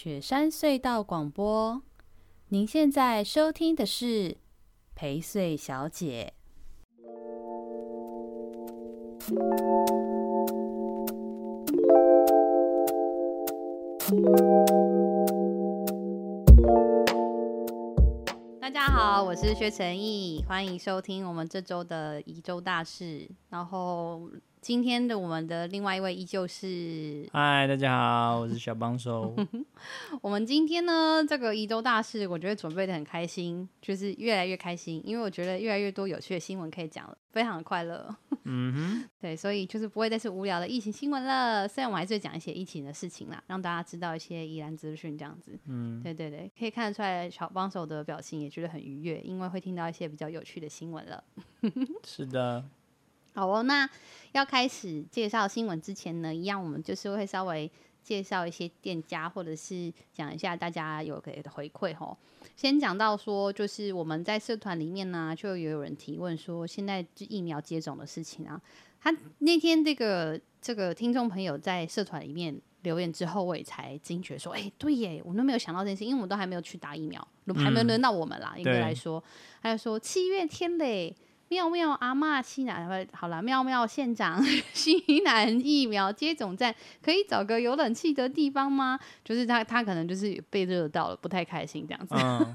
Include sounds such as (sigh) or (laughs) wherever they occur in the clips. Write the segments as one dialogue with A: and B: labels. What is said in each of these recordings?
A: 雪山隧道广播，您现在收听的是陪睡小姐。大家好，我是薛成义，欢迎收听我们这周的宜周大事，然后。今天的我们的另外一位依旧是，
B: 嗨，大家好，我是小帮手。(laughs)
A: 我们今天呢，这个宜周大事，我觉得准备的很开心，就是越来越开心，因为我觉得越来越多有趣的新闻可以讲了，非常的快乐。嗯哼，(laughs) 对，所以就是不会再是无聊的疫情新闻了。虽然我还是会讲一些疫情的事情啦，让大家知道一些宜兰资讯这样子。嗯，对对对，可以看得出来小帮手的表情也觉得很愉悦，因为会听到一些比较有趣的新闻了。(laughs)
B: 是的。
A: 好哦，那要开始介绍新闻之前呢，一样我们就是会稍微介绍一些店家，或者是讲一下大家有给的回馈吼。先讲到说，就是我们在社团里面呢，就有人提问说，现在疫苗接种的事情啊。他那天这个这个听众朋友在社团里面留言之后，我也才惊觉说，哎、欸，对耶，我都没有想到这件事，因为我们都还没有去打疫苗，还没有轮到我们啦。应该来说，他就说七月天嘞。(laughs) 妙妙阿嬷西南，好了，妙妙县长 (laughs) 西南疫苗接种站可以找个有冷气的地方吗？就是他，他可能就是被热到了，不太开心这样子。嗯、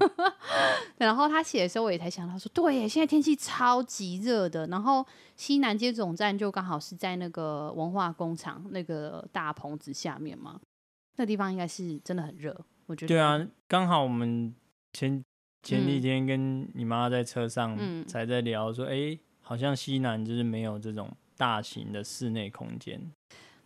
A: (laughs) 然后他写的时候，我也才想到说，对耶，现在天气超级热的。然后西南接种站就刚好是在那个文化工厂那个大棚子下面嘛，那地方应该是真的很热。我觉得对
B: 啊，刚好我们前。前几天跟你妈在车上才在聊说，哎、好像西南就是没有这种大型的室内空间。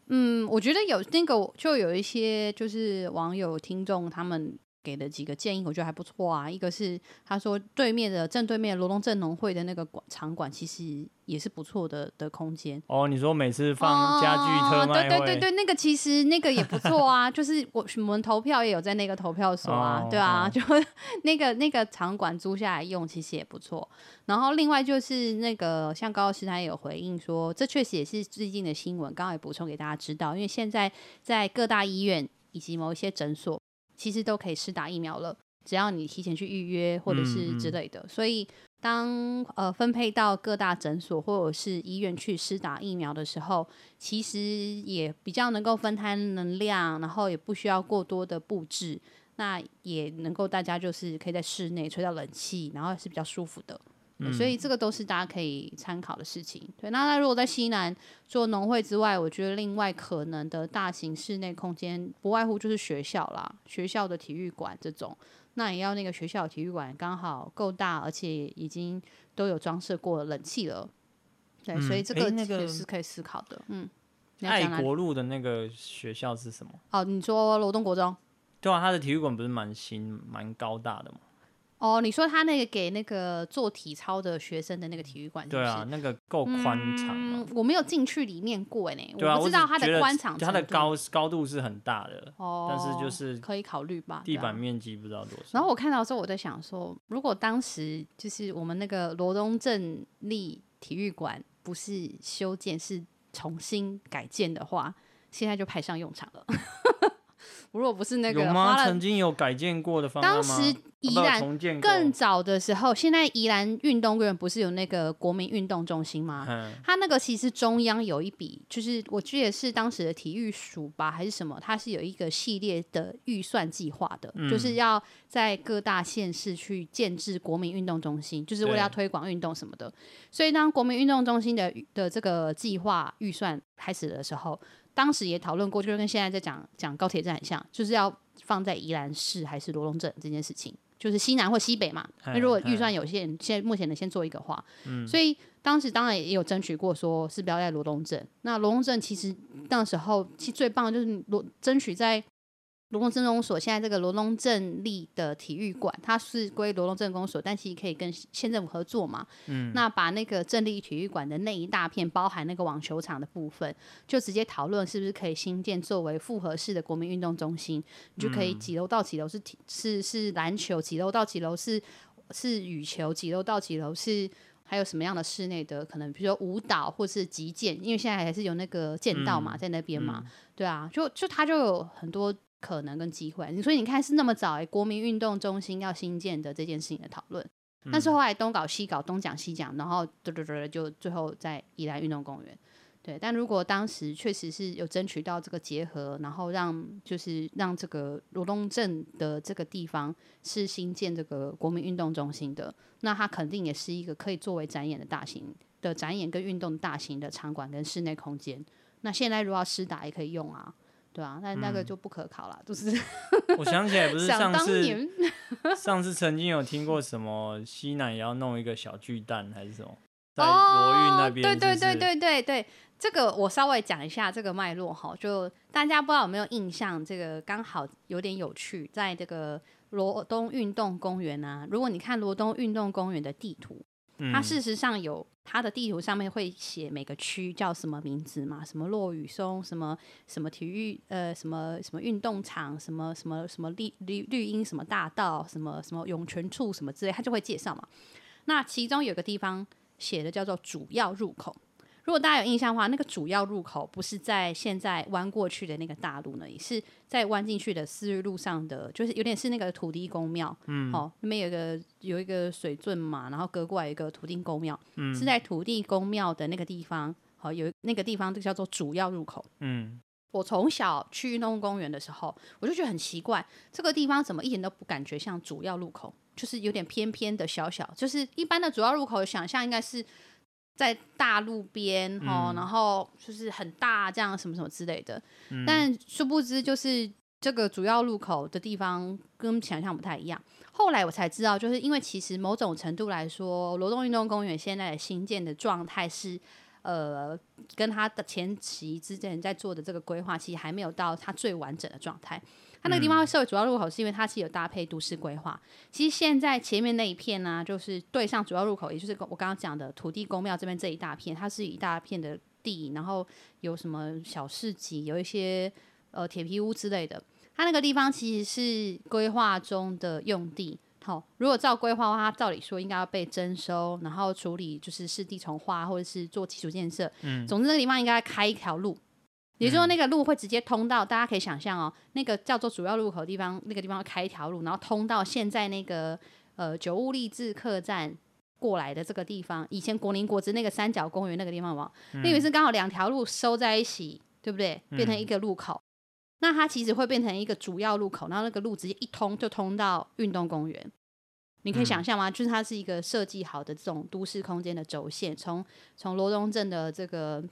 A: 嗯，我觉得有那个，就有一些就是网友听众他们给的几个建议，我觉得还不错啊。一个是他说对面的正对面罗东镇农会的那个馆场馆，其实。也是不错的的空间
B: 哦。你说每次放家具特
A: 对对对对，那个其实那个也不错啊。就是我我们投票也有在那个投票所啊，哦、对啊，哦、就 (laughs) 那个那个场馆租下来用，其实也不错。然后另外就是那个像高老师他也有回应说，这确实也是最近的新闻，刚刚也补充给大家知道。因为现在在各大医院以及某一些诊所，其实都可以施打疫苗了，只要你提前去预约或者是之类的，嗯嗯，所以。当呃分配到各大诊所或者是医院去施打疫苗的时候，其实也比较能够分摊能量，然后也不需要过多的布置，那也能够大家就是可以在室内吹到冷气，然后是比较舒服的。嗯，所以这个都是大家可以参考的事情。对，那如果在西南做农会之外，我觉得另外可能的大型室内空间，不外乎就是学校啦，学校的体育馆这种。那也要那个学校体育馆刚好够大，而且已经都有装设过冷气了。对，嗯、所以这个那个是可以思考的。嗯，
B: 爱国路的那个学校是什么？
A: 哦，你说罗东国中？
B: 对啊，他的体育馆不是蛮新、蛮高大的吗？
A: 哦，你说他那个给那个做体操的学生的那个体育馆是不是？
B: 对啊，那个够宽敞吗？
A: 我没有进去里面过呢，我不知道它的宽敞，
B: 它的高高度是很大的，哦，但是就是
A: 可以考虑吧。
B: 地板面积不知道多少。
A: 然后我看到之后，我在想说，如果当时就是我们那个罗东镇立体育馆不是修建，是重新改建的话，现在就派上用场了。(laughs) 如果不是那个
B: 有吗？曾经有改建过的方案吗？
A: 当时宜兰更早的时候，现在宜兰运动公园不是有那个国民运动中心吗？嗯，它那个其实中央有一笔，就是我记得是当时的体育署吧，还是什么？它是有一个系列的预算计划的，嗯，就是要在各大县市去建制国民运动中心，就是为了要推广运动什么的。所以当国民运动中心的的这个计划预算开始的时候。当时也讨论过，就是跟现在在讲讲高铁站很像，就是要放在宜兰市还是罗东镇这件事情，就是西南或西北嘛。那如果预算有限，现在目前的先做一个话，嗯，所以当时当然也有争取过，说是不要在罗东镇。那罗东镇其实那时候其实最棒的就是罗争取在。罗东镇公所现在这个罗东镇立的体育馆，它是归罗东镇公所，但其实可以跟县政府合作嘛。嗯，那把那个镇立体育馆的那一大片，包含那个网球场的部分，就直接讨论是不是可以新建作为复合式的国民运动中心，你就可以几楼到几楼是体是是篮球，几楼到几楼是是羽球，几楼到几楼是还有什么样的室内的可能，比如说舞蹈或是击剑，因为现在还是有那个剑道嘛，在那边嘛，对啊，就就它就有很多。可能跟机会。你所以你看是那么早，哎，国民运动中心要新建的这件事情的讨论，但是后来东搞西搞，东讲西讲，然后对对对，就最后在宜兰运动公园。对，但如果当时确实是有争取到这个结合，然后让就是让这个罗东镇的这个地方是新建这个国民运动中心的，那它肯定也是一个可以作为展演的大型的展演跟运动大型的场馆跟室内空间。那现在如果要施打也可以用啊，对啊，但那个就不可考了，就、嗯、是。(laughs)
B: 我想起来，不是 (laughs) 上次上次曾经有听过什么西南也要弄一个小巨蛋还是什么？在罗运那边，对
A: 对对对对对，这个我稍微讲一下这个脉络哈，就大家不知道有没有印象，这个刚好有点有趣，在这个罗东运动公园啊，如果你看罗东运动公园的地图，它事实上有它的地图上面会写每个区叫什么名字嘛，什么落雨松，什么什么体育呃什么什么运动场，什么什么什么绿绿绿荫什么大道，什么什么涌泉处什么之类，它就会介绍嘛。那其中有个地方。写的叫做主要入口。如果大家有印象的话，那个主要入口不是在现在弯过去的那个大路那里是在弯进去的四日路上的，就是有点是那个土地公庙。嗯，好、哦，那边有个有一个水圳嘛，然后隔过来一个土地公庙，嗯，是在土地公庙的那个地方。好、哦，有那个地方就叫做主要入口。嗯，我从小去运动公园的时候，我就觉得很奇怪，这个地方怎么一点都不感觉像主要入口。就是有点偏偏的小小，就是一般的主要入口，想象应该是在大路边哦、嗯，然后就是很大这样什么什么之类的。嗯、但殊不知，就是这个主要路口的地方跟想象不太一样。后来我才知道，就是因为其实某种程度来说，罗东运动公园现在的新建的状态是，呃，跟它的前期之前在做的这个规划，其实还没有到它最完整的状态。它那个地方设为主要入口，是因为它是有搭配都市规划。其实现在前面那一片呢、啊，就是对上主要入口，也就是我刚刚讲的土地公庙这边这一大片，它是一大片的地，然后有什么小市集，有一些呃铁皮屋之类的。它那个地方其实是规划中的用地。好、哦，如果照规划的话，它照理说应该要被征收，然后处理就是市地重划或者是做基础建设。嗯，总之那个地方应该开一条路。也就是说，那个路会直接通到，大家可以想象哦，那个叫做主要路口的地方，那个地方开一条路，然后通到现在那个呃九物励志客栈过来的这个地方。以前国宁国之那个三角公园那个地方嘛，那个是刚好两条路收在一起，对不对？变成一个路口，那它其实会变成一个主要路口，然后那个路直接一通就通到运动公园。你可以想象吗？就是它是一个设计好的这种都市空间的轴线，从从罗东镇的这个。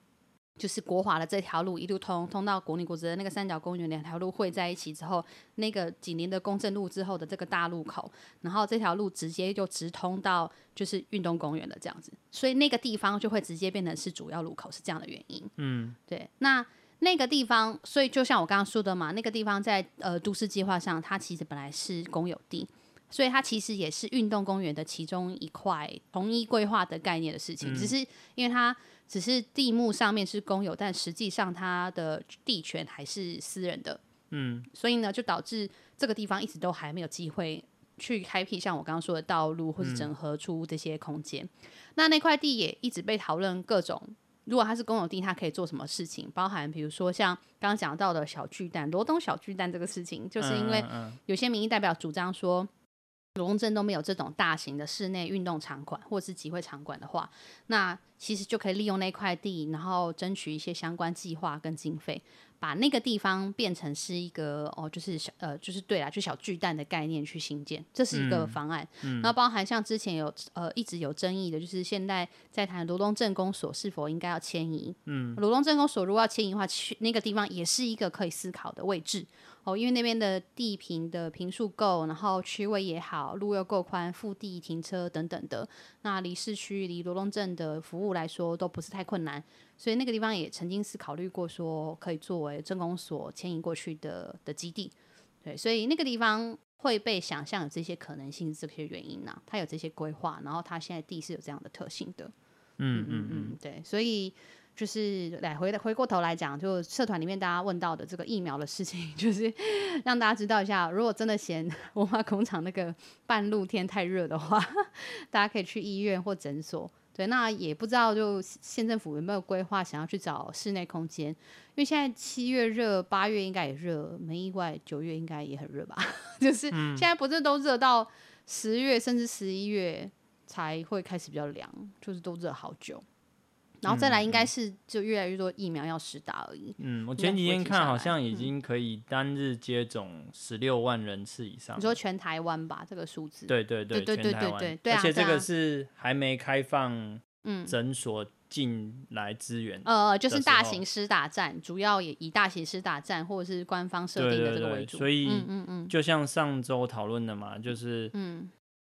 A: 就是国华的这条路一路通通到国立国之的那个三角公园，两条路汇在一起之后，那个紧邻的公正路之后的这个大路口，然后这条路直接就直通到就是运动公园的这样子，所以那个地方就会直接变成是主要路口，是这样的原因。嗯，对。那那个地方，所以就像我刚刚说的嘛，那个地方在呃都市计划上，它其实本来是公有地，所以它其实也是运动公园的其中一块统一规划的概念的事情，嗯、只是因为它。只是地目上面是公有，但实际上它的地权还是私人的。嗯，所以呢，就导致这个地方一直都还没有机会去开辟像我刚刚说的道路，或是整合出这些空间。嗯。那那块地也一直被讨论各种，如果它是公有地，它可以做什么事情？包含比如说像刚刚讲到的小巨蛋，罗东小巨蛋这个事情，就是因为有些民意代表主张说。罗东镇都没有这种大型的室内运动场馆或是集会场馆的话，那其实就可以利用那块地，然后争取一些相关计划跟经费，把那个地方变成是一个哦，就是小呃，就是对啦，就小巨蛋的概念去兴建，这是一个方案。嗯嗯、然后包含像之前有呃一直有争议的，就是现在在谈罗东镇公所是否应该要迁移。嗯，罗东镇公所如果要迁移的话，去那个地方也是一个可以思考的位置。哦，因为那边的地平的坪数够，然后区位也好，路又够宽，腹地停车等等的，那离市区、离罗东镇的服务来说都不是太困难，所以那个地方也曾经是考虑过说可以作为镇公所迁移过去的的基地，对，所以那个地方会被想象有这些可能性，这些原因呢、啊，它有这些规划，然后它现在地是有这样的特性的，嗯嗯嗯，对，所以。就是来回的回过头来讲，就社团里面大家问到的这个疫苗的事情，(laughs) 就是让大家知道一下，如果真的嫌 (laughs) 文化工厂那个半露天太热的话，(laughs) 大家可以去医院或诊所，对，那也不知道就县政府有没有规划想要去找室内空间，因为现在七月热，八月应该也热，没意外九月应该也很热吧？(laughs) 就是现在不是都热到十月甚至十一月才会开始比较凉，就是都热好久。然后再来应该是就越来越多疫苗要施打而已。
B: 嗯，我前几天看好像已经可以单日接种十六万人次以上。
A: 你说全台湾吧，这个数字？
B: 对对对
A: 对对对对对。
B: 而且这个是还没开放，诊所进来支援。
A: 呃，就是大型施打站，主要也以大型施打站或者是官方设定的这个为主。
B: 所以，嗯嗯，就像上周讨论的嘛，就是嗯，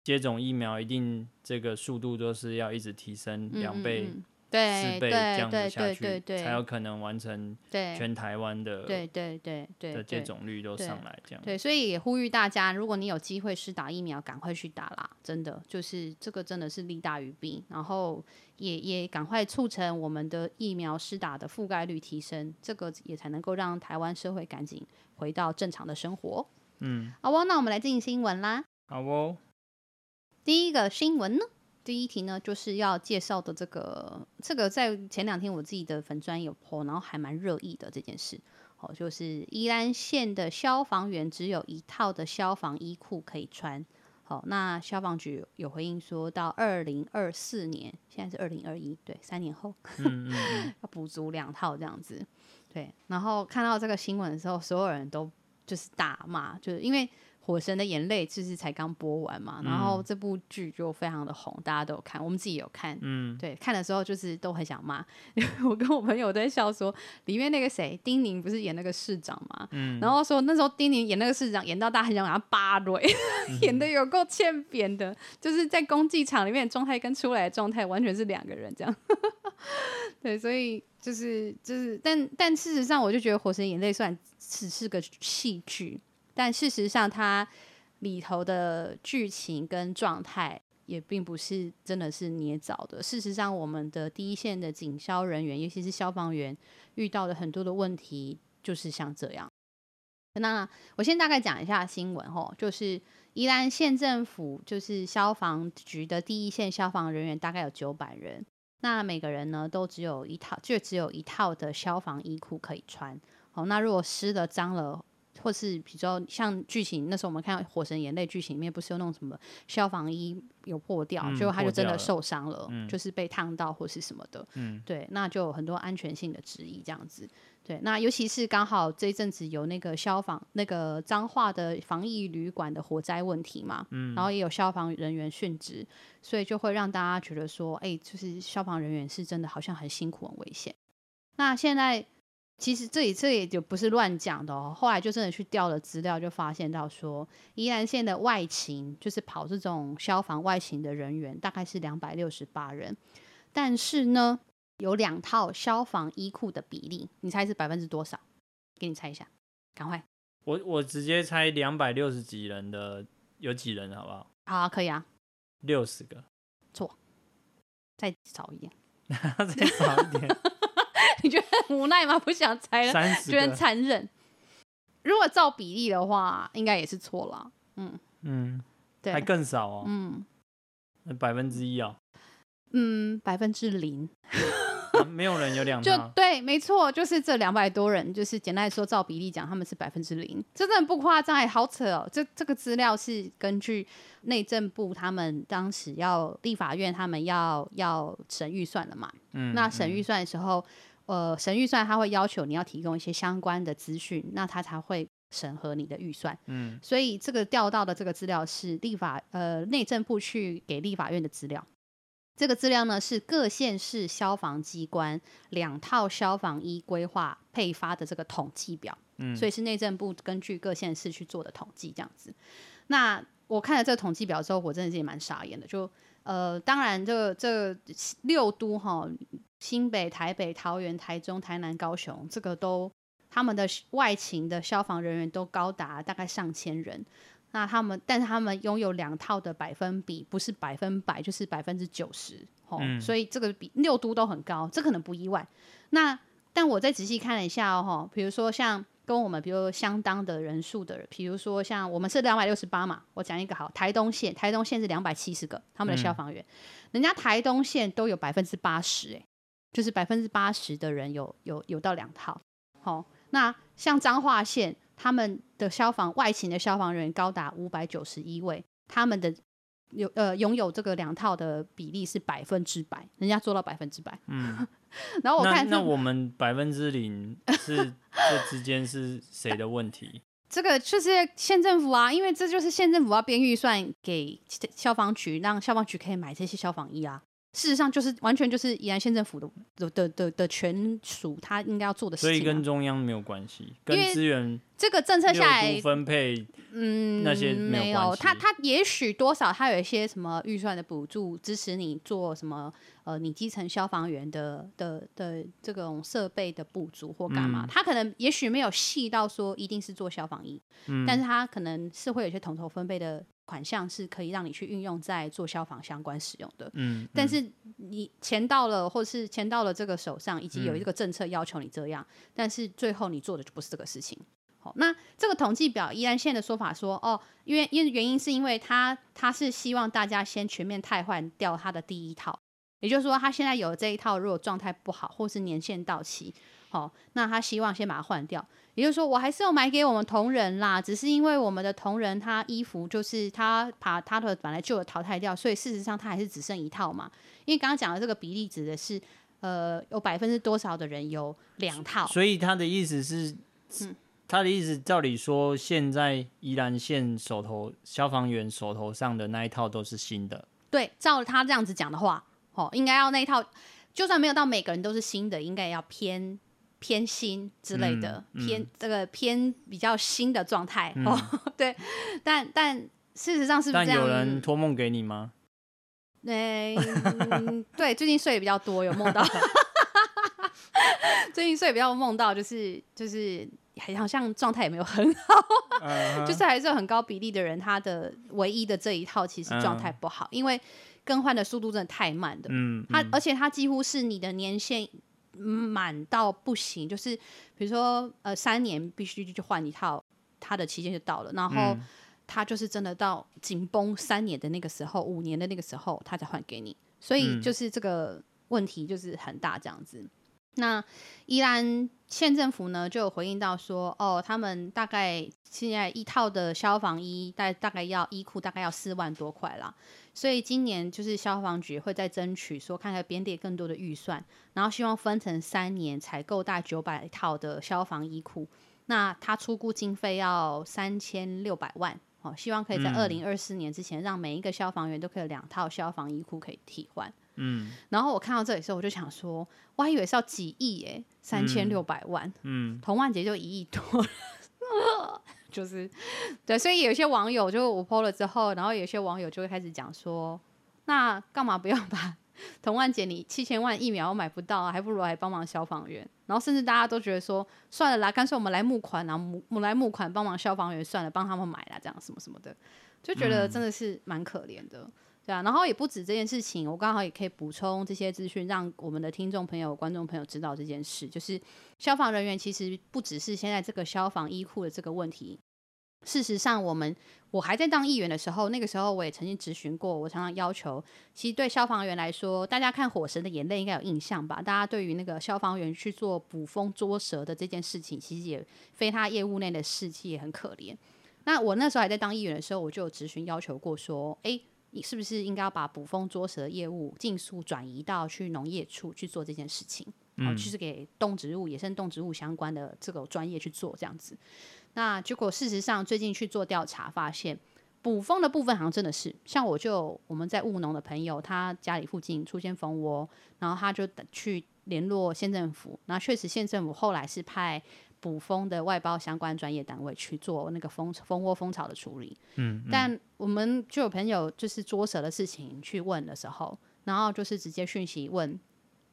B: 接种疫苗一定这个速度都是要一直提升两倍。
A: 对对对
B: 对对对，才有可能完成全台湾的对对对对的接种率都上来这样。
A: 对，所以也呼吁大家，如果你有机会施打疫苗，赶快去打啦！真的，就是这个真的是利大于弊，然后也也赶快促成我们的疫苗施打的覆盖率提升，这个也才能够让台湾社会赶紧回到正常的生活。嗯，好哦，那我们来进行新闻啦。
B: 好哦，
A: 第一个新闻呢？第一题呢，就是要介绍的这个，这个在前两天我自己的粉专有 po，然后还蛮热议的这件事。哦，就是宜兰县的消防员只有一套的消防衣裤可以穿。好，那消防局有回应说，到二零二四年，现在是二零二一，对，三年后，(laughs) 要补足两套这样子。对，然后看到这个新闻的时候，所有人都就是大骂，就是因为。《火神的眼泪》就是才刚播完嘛，然后这部剧就非常的红，大家都有看，我们自己有看，嗯，对，看的时候就是都很想骂。我跟我朋友在笑说，里面那个谁，丁宁不是演那个市长嘛，嗯，然后说那时候丁宁演那个市长，演到大家很想把他扒了，(laughs) 演的有够欠扁的，就是在公祭场里面状态跟出来的状态完全是两个人这样。(laughs) 对，所以就是就是，但但事实上，我就觉得《火神眼泪》算只是个戏剧。但事实上，它里头的剧情跟状态也并不是真的是捏造的。事实上，我们的第一线的警消人员，尤其是消防员，遇到的很多的问题就是像这样。那我先大概讲一下新闻吼，就是宜兰县政府就是消防局的第一线消防人员大概有九百人，那每个人呢都只有一套，就只有一套的消防衣裤可以穿。好，那如果湿了、脏了。或是比较像剧情，那时候我们看《火神眼泪》剧情里面，不是有那种什么消防衣有破掉，嗯、结果他就真的受伤了，就是被烫到或是什么的。嗯，对，那就有很多安全性的质疑这样子。对，那尤其是刚好这一阵子有那个消防那个彰化的防疫旅馆的火灾问题嘛，嗯，然后也有消防人员殉职，所以就会让大家觉得说，哎、欸，就是消防人员是真的好像很辛苦、很危险。那现在。其实这里这也就不是乱讲的哦。后来就真的去调了资料，就发现到说，宜兰县的外勤就是跑这种消防外勤的人员，大概是两百六十八人。但是呢，有两套消防衣裤的比例，你猜是百分之多少？给你猜一下，赶快。
B: 我我直接猜两百六十几人的有几人，好不好？
A: 好啊，可以啊。
B: 六十个。
A: 错。再少一点。(laughs)
B: 再少一点。(laughs)
A: 你觉得很无奈吗？不想猜了，觉得残忍。如果照比例的话，应该也是错了。嗯
B: 嗯，对，还更少哦。嗯，百分之一哦。
A: 嗯，百分之零。
B: 没有人有两套。
A: 就对，没错，就是这两百多人，就是简单来说，照比例讲，他们是百分之零。这真的不夸张，好扯哦。这这个资料是根据内政部他们当时要立法院他们要要审预算了嘛。嗯。那审预算的时候。呃，审预算他会要求你要提供一些相关的资讯，那他才会审核你的预算。嗯，所以这个调到的这个资料是立法呃内政部去给立法院的资料。这个资料呢是各县市消防机关两套消防衣规划配发的这个统计表。嗯，所以是内政部根据各县市去做的统计这样子。那我看了这个统计表之后，我真的是也蛮傻眼的。就呃，当然这个这个六都哈。新北、台北、桃园、台中、台南、高雄，这个都他们的外勤的消防人员都高达大概上千人。那他们，但是他们拥有两套的百分比，不是百分百，就是百分之九十。哦，嗯、所以这个比六都都很高，这可能不意外。那但我再仔细看了一下哦，比如说像跟我们比如相当的人数的人，比如说像我们是两百六十八嘛，我讲一个好，台东县，台东县是两百七十个他们的消防员，嗯、人家台东县都有百分之八十，哎，就是百分之八十的人有有有到两套，好，那像彰化县，他们的消防外勤的消防员高达五百九十一位，他们的。有呃，拥有这个两套的比例是百分之百，人家做到百分之百。嗯，(laughs) 然后我看
B: 那，那我们百分之零是 (laughs) 这之间是谁的问题？
A: 这个就是县政府啊，因为这就是县政府要编预算给消防局，让消防局可以买这些消防衣啊。事实上，就是完全就是宜兰县政府的的的的的权属，他应该要做的事情、啊。
B: 所以跟中央没有关系，跟资源
A: 这个政策下来
B: 分配，嗯，那些没有。
A: 他他也许多少他有一些什么预算的补助，支持你做什么呃，你基层消防员的的的这种设备的补助或干嘛。嗯、他可能也许没有细到说一定是做消防衣，嗯、但是他可能是会有些统筹分配的。款项是可以让你去运用在做消防相关使用的，嗯，嗯，但是你钱到了，或是钱到了这个手上，以及有一个政策要求你这样，嗯、但是最后你做的就不是这个事情。好，那这个统计表依然现在的说法说，哦，因为因为原因是因为他他是希望大家先全面汰换掉他的第一套，也就是说他现在有这一套，如果状态不好或是年限到期，好，那他希望先把它换掉。也就是说，我还是要买给我们同仁啦，只是因为我们的同仁他衣服就是他把他的本来旧的淘汰掉，所以事实上他还是只剩一套嘛。因为刚刚讲的这个比例指的是，呃，有百分之多少的人有两套。
B: 所以他的意思是，嗯，他的意思照理说，现在宜兰县手头消防员手头上的那一套都是新的。
A: 对，照他这样子讲的话，哦，应该要那一套，就算没有到每个人都是新的，应该也要偏。偏新之类的，嗯嗯、偏这个偏比较新的状态、嗯、哦，(laughs) 对，但但事实上是不是这样？
B: 但有人托梦给你吗？
A: 欸嗯、(laughs) 对，最近睡也比较多，有梦到，(laughs) 最近睡也比较梦到，就是就是好像状态也没有很好，嗯、就是还是有很高比例的人，他的唯一的这一套其实状态不好，嗯、因为更换的速度真的太慢的，嗯，他而且他几乎是你的年限。满到不行，就是比如说，呃，三年必须就换一套，他的期间就到了，然后他就是真的到紧绷三年的那个时候，五年的那个时候，他才换给你，所以就是这个问题就是很大这样子。嗯、那宜兰县政府呢就有回应到说，哦，他们大概现在一套的消防衣大大概要衣裤大概要四万多块啦。所以今年就是消防局会再争取说，看看编列更多的预算，然后希望分成三年采购大九百套的消防衣裤。那他出估经费要三千六百万，哦，希望可以在二零二四年之前，让每一个消防员都可以有两套消防衣裤可以替换。嗯，然后我看到这里的时候，我就想说，我还以为是要几亿耶，三千六百万，嗯，童万杰就一亿多。就是，对，所以有些网友就我 PO 了之后，然后有些网友就会开始讲说，那干嘛不要把 (laughs) 童万姐你七千万疫苗买不到，还不如来帮忙消防员。然后甚至大家都觉得说，算了啦，干脆我们来募款，然后募我们来募款帮忙消防员算了，帮他们买啦，这样什么什么的，就觉得真的是蛮可怜的。嗯对啊，然后也不止这件事情，我刚好也可以补充这些资讯，让我们的听众朋友、观众朋友知道这件事。就是消防人员其实不只是现在这个消防衣裤的这个问题。事实上，我们我还在当议员的时候，那个时候我也曾经咨询过，我常常要求，其实对消防员来说，大家看《火神的眼泪》应该有印象吧？大家对于那个消防员去做捕风捉蛇的这件事情，其实也非他业务内的事情，也很可怜。那我那时候还在当议员的时候，我就有咨询要求过说，诶。你是不是应该要把捕风捉蛇的业务尽速转移到去农业处去做这件事情？嗯，就是给动植物、野生动植物相关的这个专业去做这样子。那结果事实上，最近去做调查，发现捕蜂的部分好像真的是，像我就我们在务农的朋友，他家里附近出现蜂窝，然后他就去联络县政府，那确实县政府后来是派。捕蜂的外包相关专业单位去做那个蜂蜂窝蜂巢的处理，嗯，嗯，但我们就有朋友就是捉蛇的事情去问的时候，然后就是直接讯息问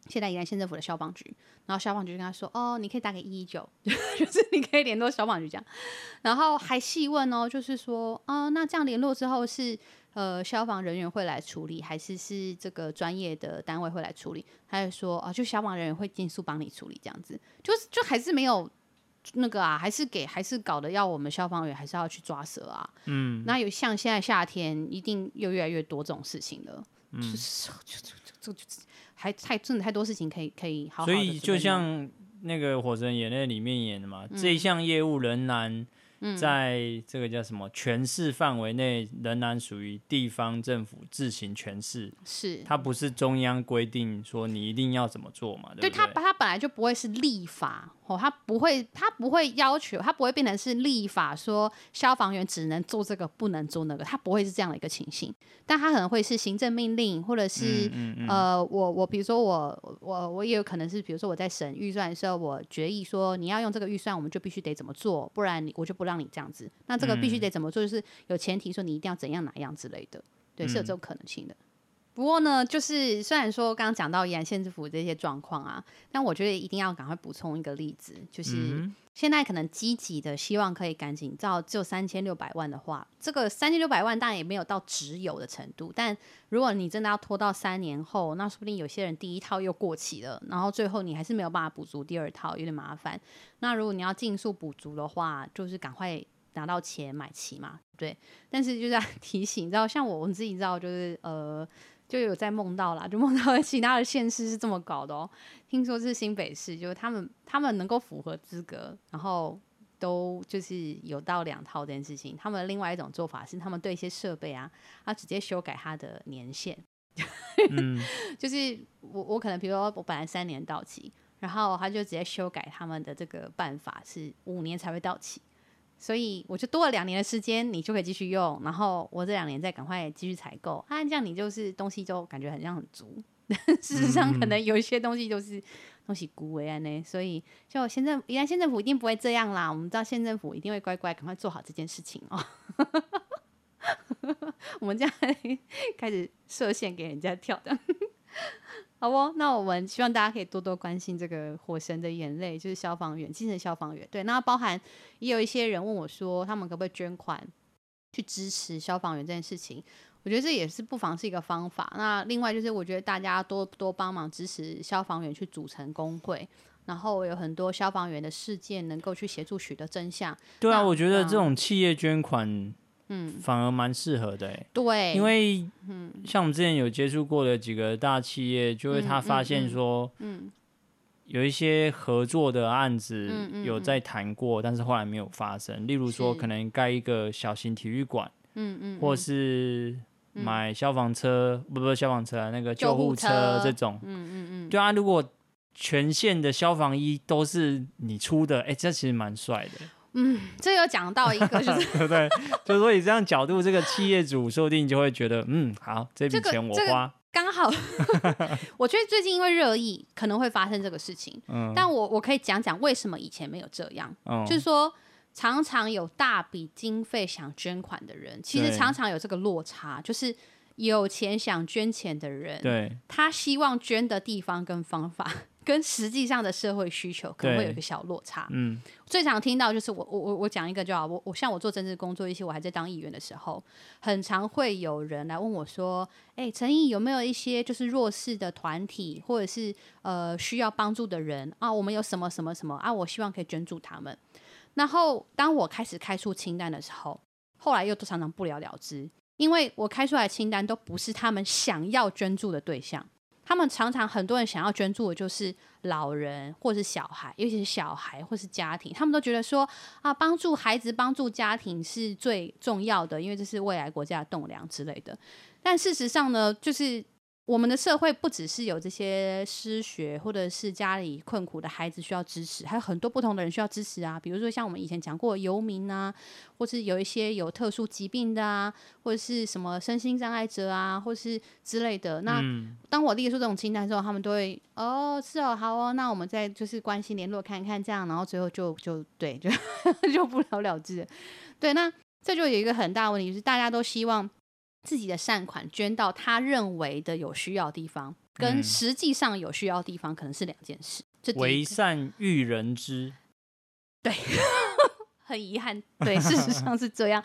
A: 现在宜兰县政府的消防局，然后消防局就跟他说，哦，你可以打给一一九，(laughs) 就是你可以联络消防局这样，然后还细问哦，就是说，啊、呃，那这样联络之后是呃消防人员会来处理，还是是这个专业的单位会来处理？他就说，哦、呃，就消防人员会尽速帮你处理这样子，就是就还是没有。那个啊，还是给还是搞得要我们消防员还是要去抓蛇啊。嗯，那有像现在夏天，一定又越来越多这种事情了。嗯，就是就还太真的太多事情可以可以好好。
B: 所以就像那个《火神眼泪》里面演的嘛，嗯、这一项业务仍然。在这个叫什么全市范围内，仍然属于地方政府自行诠释。
A: 是，
B: 它不是中央规定说你一定要怎么做嘛？对不对？
A: 它它本来就不会是立法哦，他不会，他不会要求，他不会变成是立法说消防员只能做这个，不能做那个，他不会是这样的一个情形。但他可能会是行政命令，或者是、嗯嗯嗯、呃，我我比如说我我我也有可能是，比如说我在审预算的时候，我决议说你要用这个预算，我们就必须得怎么做，不然你我就不让。让你这样子，那这个必须得怎么做？就是有前提说你一定要怎样哪样之类的，对，是有这种可能性的。不过呢，就是虽然说刚刚讲到宜兰县政府这些状况啊，但我觉得一定要赶快补充一个例子，就是现在可能积极的希望可以赶紧照就三千六百万的话，这个三千六百万当然也没有到只有的程度，但如果你真的要拖到三年后，那说不定有些人第一套又过期了，然后最后你还是没有办法补足第二套，有点麻烦。那如果你要尽速补足的话，就是赶快拿到钱买齐嘛，对。但是就是要 (laughs) 提醒，你知道，像我我自己知道，就是呃。就有在梦到啦，(laughs) 就梦到其他的县市是这么搞的哦。听说是新北市，就是他们他们能够符合资格，然后都就是有到两套这件事情。他们另外一种做法是，他们对一些设备啊，他直接修改它的年限。嗯、(laughs) 就是我我可能比如说我本来三年到期，然后他就直接修改他们的这个办法是五年才会到期。所以我就多了两年的时间，你就可以继续用，然后我这两年再赶快继续采购啊，这样你就是东西就感觉很像很足。(laughs) 事实上，可能有一些东西就是东西孤为安呢，所以就县政，原来县政府一定不会这样啦。我们知道县政府一定会乖乖赶快做好这件事情哦。(laughs) 我们这样开始设限给人家跳的。好哦，那我们希望大家可以多多关心这个《火神的眼泪》，就是消防员，精神消防员。对，那包含也有一些人问我说，他们可不可以捐款去支持消防员这件事情？我觉得这也是不妨是一个方法。那另外就是，我觉得大家多多帮忙支持消防员去组成工会，然后有很多消防员的事件能够去协助取得真相。
B: 对啊，我觉得这种企业捐款。嗯，反而蛮适合的哎，
A: 对，
B: 因为像我们之前有接触过的几个大企业，就会他发现说，嗯，有一些合作的案子有在谈过，但是后来没有发生。例如说，可能盖一个小型体育馆，嗯嗯，或是买消防车，不不，消防车啊，那个救护车。这种，嗯嗯嗯，对啊，如果全县的消防衣都是你出的，哎，这其实蛮帅的。
A: 嗯，这有讲到一个，(laughs) 就是
B: 对？就是说以这样角度，这个企业主说不定就会觉得，嗯，好，这笔钱我花，
A: 刚、这个、好。我觉得最近因为热议，可能会发生这个事情。嗯，但我我可以讲讲为什么以前没有这样。嗯，就是说常常有大笔经费想捐款的人，其实常常有这个落差，就是有钱想捐钱的人，对，他希望捐的地方跟方法。跟实际上的社会需求可能会有一个小落差。嗯，最常听到就是我我我我讲一个就好。我我像我做政治工作一些，我还在当议员的时候，很常会有人来问我说：“哎、欸，陈毅有没有一些就是弱势的团体，或者是呃需要帮助的人啊？我们有什么什么什么啊？我希望可以捐助他们。”然后当我开始开出清单的时候，后来又都常常不了了之，因为我开出来的清单都不是他们想要捐助的对象。他们常常很多人想要捐助的就是老人或是小孩，尤其是小孩或是家庭，他们都觉得说啊，帮助孩子、帮助家庭是最重要的，因为这是未来国家的栋梁之类的。但事实上呢，就是。我们的社会不只是有这些失学或者是家里困苦的孩子需要支持，还有很多不同的人需要支持啊。比如说像我们以前讲过游民啊，或是有一些有特殊疾病的啊，或者是什么身心障碍者啊，或是之类的。那当我列出这种清单之后，他们都会哦，是哦，好哦，那我们再就是关心联络看看这样，然后最后就就对，就 (laughs) 就不了了之。对，那这就有一个很大的问题，就是大家都希望。自己的善款捐到他认为的有需要的地方，跟实际上有需要的地方可能是两件事。
B: 为善育人之，
A: 对，(laughs) 很遗憾，对，(laughs) 事实上是这样。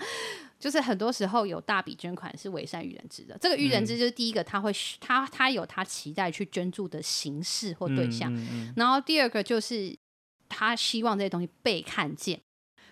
A: 就是很多时候有大笔捐款是为善育人之的。这个育人之就是第一个，他会他他有他期待去捐助的形式或对象。然后第二个就是他希望这些东西被看见。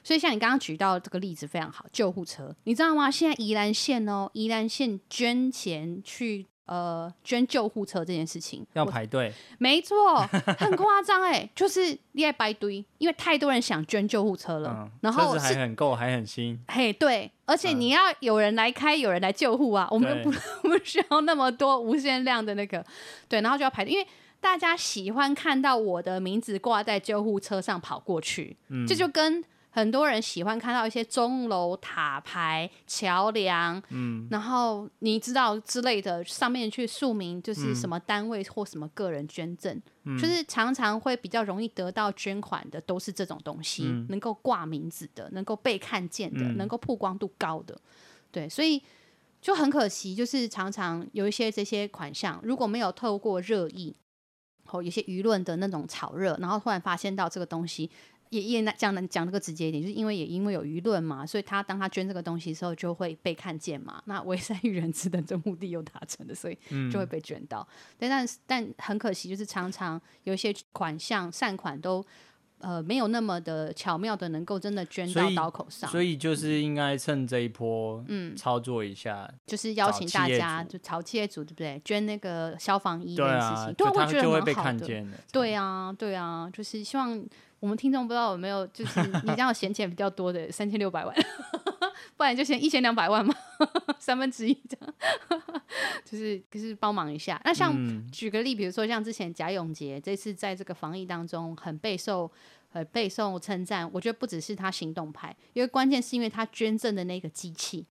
A: 所以像你刚刚举到这个例子非常好，救护车，你知道吗？现在宜兰县哦，宜兰县捐钱去呃捐救护车这件事情
B: 要排队，
A: 没错，很夸张哎，就是你爱排队，因为太多人想捐救护车了，嗯、然后
B: 车子还很够，还很新，
A: 嘿，对，而且你要有人来开，有人来救护啊，嗯、我们不 (laughs) 不需要那么多无限量的那个，对，然后就要排队，因为大家喜欢看到我的名字挂在救护车上跑过去，嗯，这就跟。很多人喜欢看到一些钟楼、塔牌、桥梁，嗯，然后你知道之类的，上面去署名就是什么单位或什么个人捐赠，嗯，就是常常会比较容易得到捐款的，都是这种东西，嗯，能够挂名字的，能够被看见的，嗯，能够曝光度高的，对，所以就很可惜，就是常常有一些这些款项，如果没有透过热议，哦有些舆论的那种炒热，然后突然发现到这个东西。也也那这样讲那个直接一点，就是因为也因为有舆论嘛，所以他当他捐这个东西的时候，就会被看见嘛。(laughs) 那为善育人之等这目的又达成了，所以就会被捐到。嗯、但但很可惜，就是常常有一些款项善款都呃没有那么的巧妙的能够真的捐到刀口上。
B: 所以，就是应该趁这一波嗯操作一下，
A: 嗯、就是邀请大家就朝企业主对不对？捐那个消防衣的事情，
B: 对，
A: 我觉得
B: 就会被看见的。
A: 对啊，对啊，就是希望。我们听众不知道有没有，就是 (laughs) 你这样闲钱比较多的三千六百万，(laughs) 不然就先一千两百万嘛，三分之一这样，就是就是帮忙一下。那像举个例，比如说像之前贾永杰这次在这个防疫当中很备受呃备受称赞，我觉得不只是他行动派，因为关键是因为他捐赠的那个机器，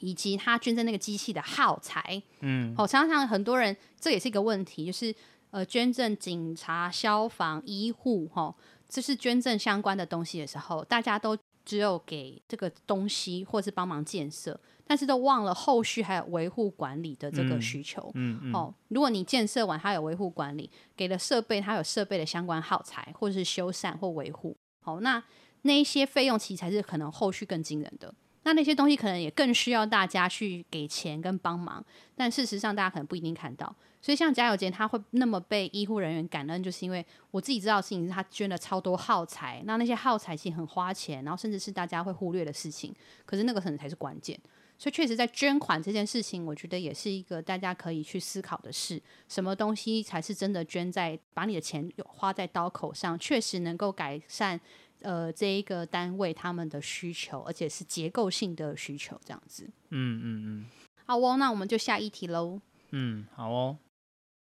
A: 以及他捐赠那个机器的耗材。嗯，好，常常很多人这也是一个问题，就是呃捐赠警察、消防、医护，哈。就是捐赠相关的东西的时候，大家都只有给这个东西，或是帮忙建设，但是都忘了后续还有维护管理的这个需求。嗯，哦，如果你建设完，它有维护管理，给了设备，它有设备的相关耗材，或者是修缮或维护。好，那那一些费用其实才是可能后续更惊人的。那那些东西可能也更需要大家去给钱跟帮忙，但事实上大家可能不一定看到。所以像贾友婕他会那么被医护人员感恩，就是因为我自己知道的事情是他捐了超多耗材，那那些耗材其实很花钱，然后甚至是大家会忽略的事情，可是那个可能才是关键。所以确实在捐款这件事情，我觉得也是一个大家可以去思考的事，什么东西才是真的捐在把你的钱花在刀口上，确实能够改善呃这一个单位他们的需求，而且是结构性的需求这样子。嗯嗯嗯。好哦，那我们就下一题喽。
B: 嗯，好哦。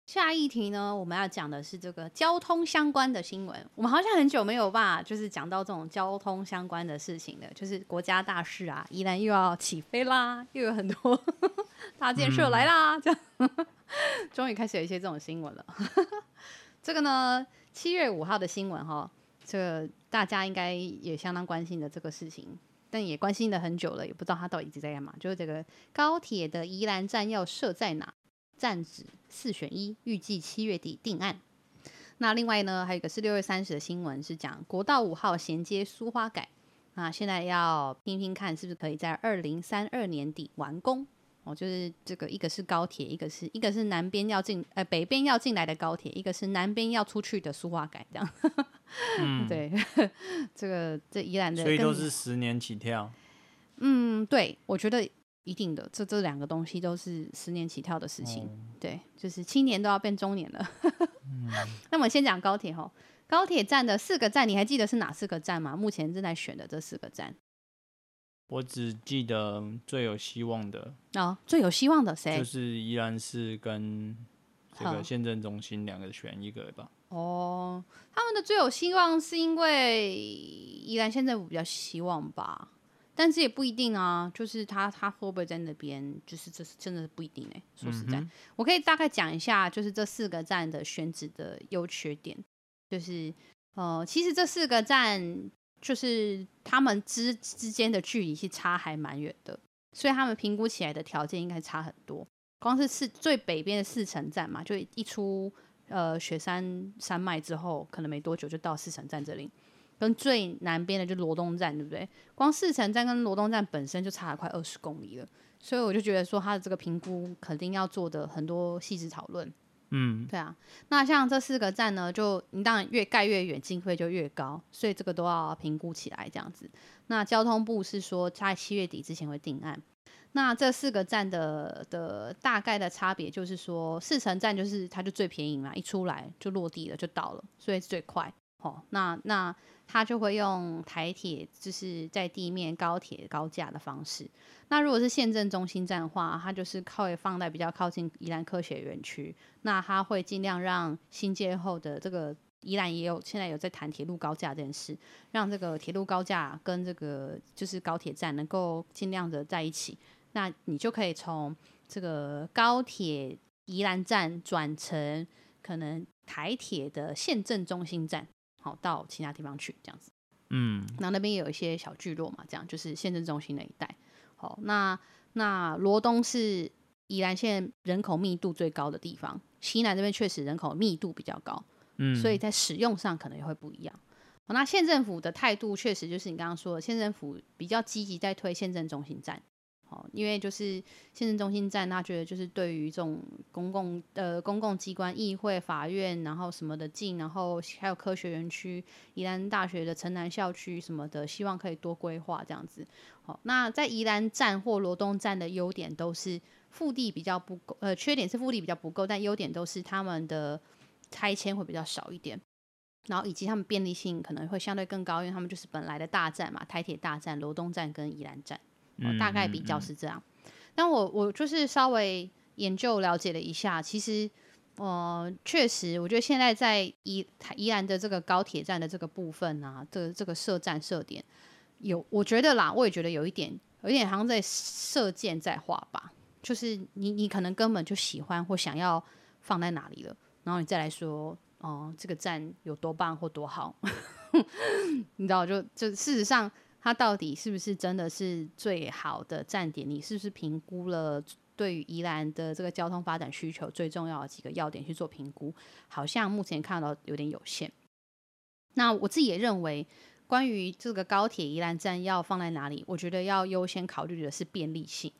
A: 下一题呢，我们要讲的是这个交通相关的新闻。我们好像很久没有吧，就是讲到这种交通相关的事情了，就是国家大事啊，宜兰又要起飞啦，又有很多 (laughs) 大建设来啦，这样，(laughs) 终于开始有一些这种新闻了。(laughs) 这个呢，七月五号的新闻哈，这个大家应该也相当关心的这个事情，但也关心了很久了，也不知道他到底一直在干嘛。就是这个高铁的宜兰站要设在哪？站址四选一，预计七月底定案。那另外呢，还有一个是六月三十的新闻，是讲国道五号衔接苏花改。那现在要拼拼看，是不是可以在二零三二年底完工？哦，就是这个，一个是高铁，一个是一个是南边要进，呃，北边要进来的高铁，一个是南边要出去的苏花改，这样。嗯，(laughs) 对，这个这宜兰的，
B: 所以都是十年起跳。
A: 嗯，对，我觉得。一定的，这这两个东西都是十年起跳的事情，嗯、对，就是青年都要变中年了。(laughs) 嗯、那么先讲高铁哈，高铁站的四个站，你还记得是哪四个站吗？目前正在选的这四个站，
B: 我只记得最有希望的
A: 哦，最有希望的谁？
B: 就是依然是跟这个县政中心两个选一个吧。
A: 哦，他们的最有希望是因为宜兰县政府比较希望吧。但是也不一定啊，就是他他会不会在那边，就是这是真的不一定哎。说实在，嗯、我可以大概讲一下，就是这四个站的选址的优缺点，就是呃，其实这四个站就是他们之之间的距离是差还蛮远的，所以他们评估起来的条件应该差很多。光是四最北边的四城站嘛，就一出呃雪山山脉之后，可能没多久就到四城站这里。跟最南边的就罗东站，对不对？光四城站跟罗东站本身就差了快二十公里了，所以我就觉得说它的这个评估肯定要做的很多细致讨论。
B: 嗯，
A: 对啊。那像这四个站呢，就你当然越盖越远，经费就越高，所以这个都要评估起来这样子。那交通部是说在七月底之前会定案。那这四个站的的大概的差别就是说，四城站就是它就最便宜嘛，一出来就落地了，就到了，所以最快。哦，那那它就会用台铁，就是在地面高铁高架的方式。那如果是县政中心站的话，它就是靠放在比较靠近宜兰科学园区。那它会尽量让新建后的这个宜兰也有现在有在谈铁路高架这件事，让这个铁路高架跟这个就是高铁站能够尽量的在一起。那你就可以从这个高铁宜兰站转乘可能台铁的县政中心站。好，到其他地方去这样子，
B: 嗯，
A: 然后那边也有一些小聚落嘛，这样就是县政中心那一带。好，那那罗东是宜兰县人口密度最高的地方，西南这边确实人口密度比较高，
B: 嗯，
A: 所以在使用上可能也会不一样。好，那县政府的态度确实就是你刚刚说的，县政府比较积极在推县政中心站。哦，因为就是县政中心站，他觉得就是对于这种公共呃公共机关、议会、法院，然后什么的近，然后还有科学园区、宜兰大学的城南校区什么的，希望可以多规划这样子。好，那在宜兰站或罗东站的优点都是腹地比较不够，呃，缺点是腹地比较不够，但优点都是他们的拆迁会比较少一点，然后以及他们便利性可能会相对更高，因为他们就是本来的大站嘛，台铁大站、罗东站跟宜兰站。我大概比较是这样，但我我就是稍微研究了解了一下，其实，呃，确实，我觉得现在在宜宜兰的这个高铁站的这个部分啊，这个这个设站设点，有我觉得啦，我也觉得有一点，有一点好像在射箭在画吧，就是你你可能根本就喜欢或想要放在哪里了，然后你再来说，哦、呃，这个站有多棒或多好，(laughs) 你知道，就就事实上。它到底是不是真的是最好的站点？你是不是评估了对于宜兰的这个交通发展需求最重要的几个要点去做评估？好像目前看到有点有限。那我自己也认为，关于这个高铁宜兰站要放在哪里，我觉得要优先考虑的是便利性，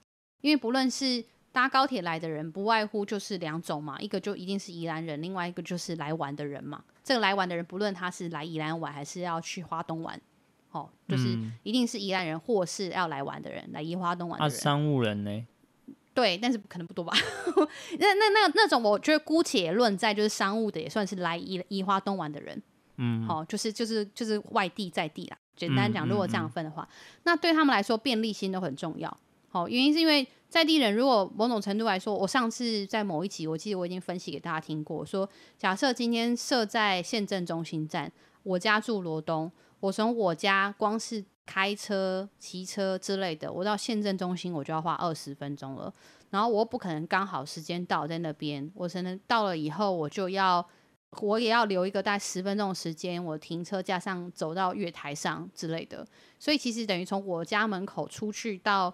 A: 因为不论是搭高铁来的人，不外乎就是两种嘛，一个就一定是宜兰人，另外一个就是来玩的人嘛。这个来玩的人，不论他是来宜兰玩还是要去花东玩。哦，就是一定是宜兰人或是要来玩的人，来宜花东玩的人。啊，
B: 商务人呢？
A: 对，但是可能不多吧。(laughs) 那那那那种，我觉得姑且论在就是商务的，也算是来宜宜花东玩的人。
B: 嗯，
A: 好，就是就是就是外地在地啦。简单讲，如果这样分的话，那对他们来说便利性都很重要。好，原因是因为在地人，如果某种程度来说，我上次在某一集，我记得我已经分析给大家听过，说假设今天设在县政中心站，我家住罗东。我从我家光是开车、骑车之类的，我到县政中心我就要花二十分钟了。然后我不可能刚好时间到在那边，我可能到了以后我就要，我也要留一个大概十分钟的时间，我停车加上走到月台上之类的。所以其实等于从我家门口出去到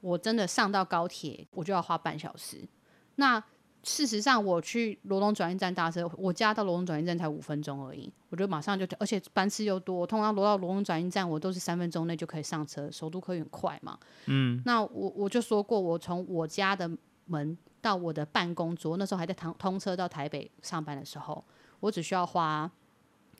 A: 我真的上到高铁，我就要花半小时。那事实上，我去罗东转运站搭车，我家到罗东转运站才五分钟而已，我就马上就，而且班次又多，通常罗到罗东转运站，我都是三分钟内就可以上车，首都客运快嘛。
B: 嗯，
A: 那我我就说过，我从我家的门到我的办公桌，那时候还在通通车到台北上班的时候，我只需要花